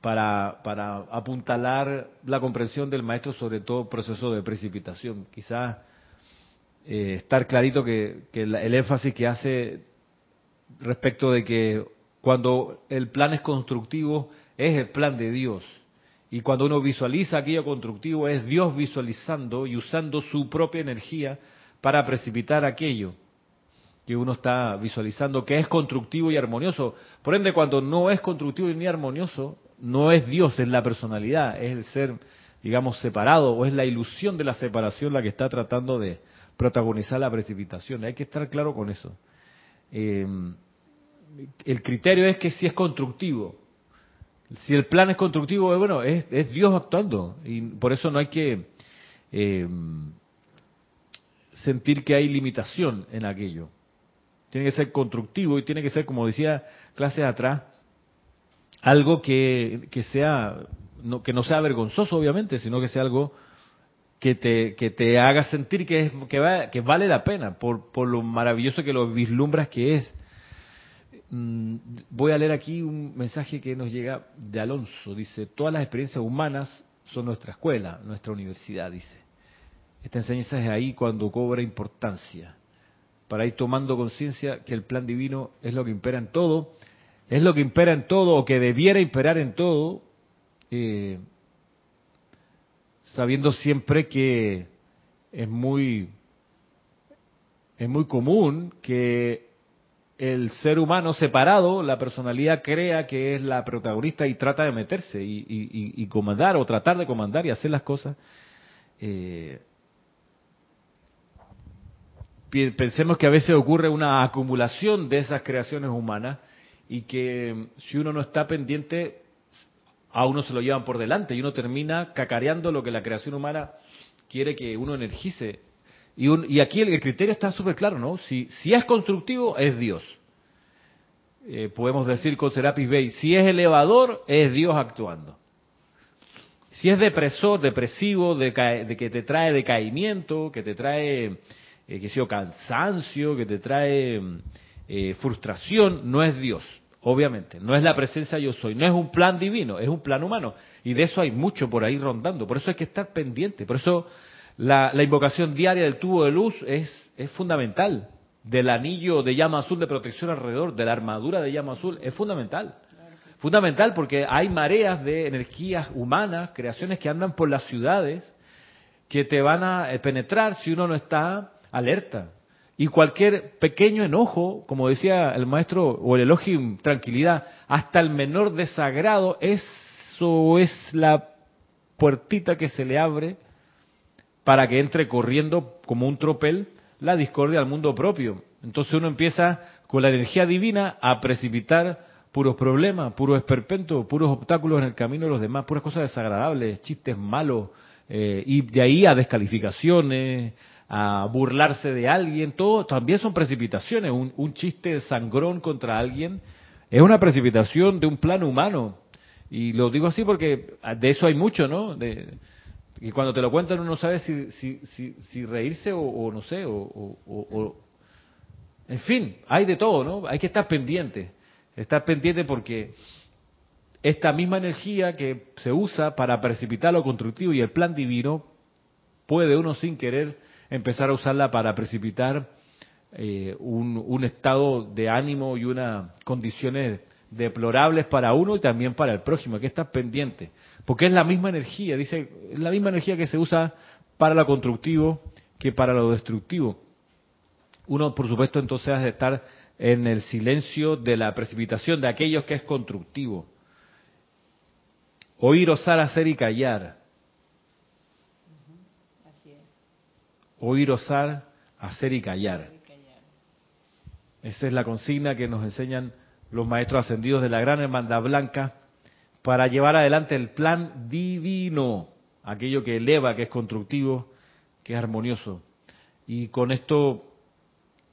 para, para apuntalar la comprensión del maestro sobre todo proceso de precipitación. Quizás eh, estar clarito que, el, énfasis que hace respecto de que cuando el plan es constructivo es el plan de Dios. Y cuando uno visualiza aquello constructivo es Dios visualizando y usando su propia energía para precipitar aquello que uno está visualizando que es constructivo y armonioso. Por ende, cuando no es constructivo ni armonioso, no es Dios, es la personalidad, es el ser, digamos, separado, o es la ilusión de la separación la que está tratando de protagonizar la precipitación. Hay que estar claro con eso. Eh, el criterio es que si es constructivo. Si el plan es constructivo, eh, bueno, es, Dios actuando. Y por eso no hay que eh, sentir que hay limitación en aquello tiene que ser constructivo y tiene que ser, como decía clases atrás, algo que, sea, no, que no sea vergonzoso, obviamente, sino que sea algo que te, que te haga sentir que, es, que, que vale la pena por, por lo maravilloso que lo vislumbras que es. Mm, voy a leer aquí un mensaje que nos llega de Alonso. Dice, todas las experiencias humanas son nuestra escuela, nuestra universidad, dice. Esta enseñanza es ahí cuando cobra importancia para ir tomando conciencia que el plan divino es lo que impera en todo, es lo que impera en todo o que debiera imperar en todo, eh, sabiendo siempre que es muy es muy común que el ser humano separado, la personalidad crea que es la protagonista y trata de meterse y, comandar o tratar de comandar y hacer las cosas. Eh, pensemos que a veces ocurre una acumulación de esas creaciones humanas y que mm, si uno no está pendiente, a uno se lo llevan por delante y uno termina cacareando lo que la creación humana quiere que uno energice. Y, aquí el, criterio está súper claro, ¿no? Si, es constructivo, es Dios. Eh, podemos decir con Serapis Bey, si es elevador, es Dios actuando. Si es depresor, depresivo, de que te trae decaimiento, que te trae eh, que sea cansancio, que te trae eh, frustración, no es Dios, obviamente, no es la presencia yo soy, no es un plan divino, es un plan humano. Y de eso hay mucho por ahí rondando, por eso hay que estar pendiente, por eso la, invocación diaria del tubo de luz es, es fundamental, del anillo de llama azul de protección alrededor, de la armadura de llama azul, es fundamental. Fundamental porque hay mareas de energías humanas, creaciones que andan por las ciudades, que te van a eh, penetrar si uno no está alerta. Y cualquier pequeño enojo, como decía el maestro, o el elogio, tranquilidad, hasta el menor desagrado, eso es la puertita que se le abre para que entre corriendo como un tropel la discordia al mundo propio. Entonces uno empieza con la energía divina a precipitar puros problemas, puros esperpentos, puros obstáculos en el camino de los demás, puras cosas desagradables, chistes malos, eh, y de ahí a descalificaciones, a burlarse de alguien, todo también son precipitaciones. Un, chiste sangrón contra alguien es una precipitación de un plano humano. Y lo digo así porque de eso hay mucho, ¿no? Y cuando te lo cuentan uno no sabe si, si, si, reírse o, no sé, o, En fin, hay de todo, ¿no? Hay que estar pendiente. Estar pendiente porque esta misma energía que se usa para precipitar lo constructivo y el plan divino, puede uno sin querer empezar a usarla para precipitar eh, un, estado de ánimo y unas condiciones deplorables para uno y también para el próximo, hay que estar pendiente, porque es la misma energía, dice, es la misma energía que se usa para lo constructivo que para lo destructivo. Uno, por supuesto, entonces ha de estar en el silencio de la precipitación de aquellos que es constructivo. Oír, osar, hacer y callar oír, osar, hacer y callar. Esa es la consigna que nos enseñan los maestros ascendidos de la Gran Hermandad Blanca para llevar adelante el plan divino, aquello que eleva, que es constructivo, que es armonioso. Y con esto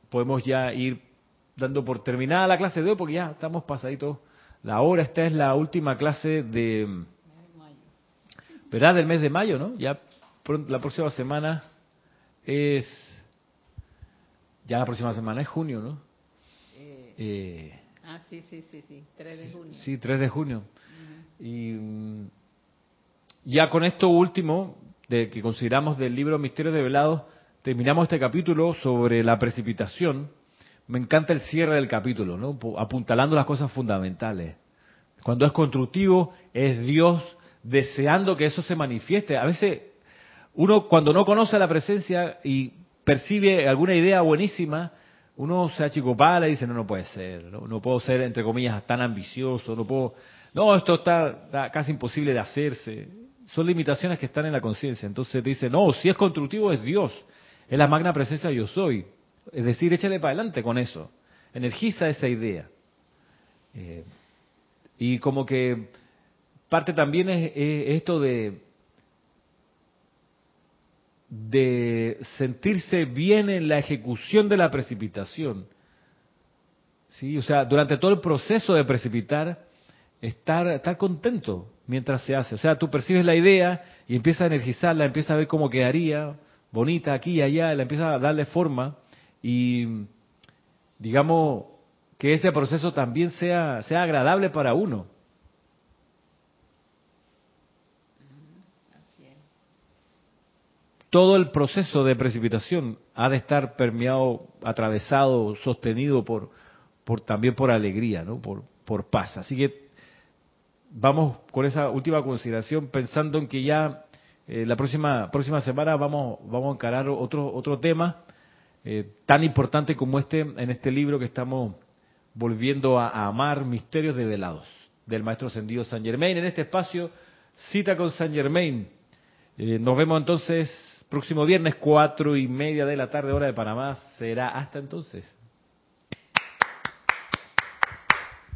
podemos ya ir dando por terminada la clase de hoy, porque ya estamos pasaditos la hora. Esta es la última clase de, ¿verdad? Del mes de mayo, ¿no? Ya la próxima semana es, ya la próxima semana es junio, ¿no? Eh, eh, ah, sí, sí, sí, sí, 3 de junio. Sí, 3 de junio. Y mm, ya con esto último, de que consideramos del libro Misterios de Velados, terminamos este capítulo sobre la precipitación. Me encanta el cierre del capítulo, ¿no? apuntalando las cosas fundamentales. Cuando es constructivo, es Dios deseando que eso se manifieste. A veces uno cuando no conoce la presencia y percibe alguna idea buenísima, uno se achicopala y dice, no, no puede ser, no, puedo ser, entre comillas, tan ambicioso, no puedo, no, esto está, casi imposible de hacerse. Son limitaciones que están en la conciencia. Entonces dice, no, si es constructivo es Dios, es la magna presencia yo soy. Es decir, échale para adelante con eso. Energiza esa idea. Eh, y como que parte también es esto de de sentirse bien en la ejecución de la precipitación. ¿Sí? O sea, durante todo el proceso de precipitar, estar, estar contento mientras se hace. O sea, tú percibes la idea y empiezas a energizarla, empiezas a ver cómo quedaría, bonita aquí y allá, la empiezas a darle forma y digamos que ese proceso también sea, sea agradable para uno. Todo el proceso de precipitación ha de estar permeado, atravesado, sostenido por, por también por alegría, ¿no? Por, por paz. Así que vamos con esa última consideración pensando en que ya eh, la próxima próxima semana vamos vamos a encarar otro otro tema eh, tan importante como este en este libro que estamos volviendo a, amar misterios develados del maestro ascendido San Germain en este espacio cita con San Germain eh, nos vemos entonces Próximo viernes, cuatro y media de la tarde, hora de Panamá. Será hasta entonces.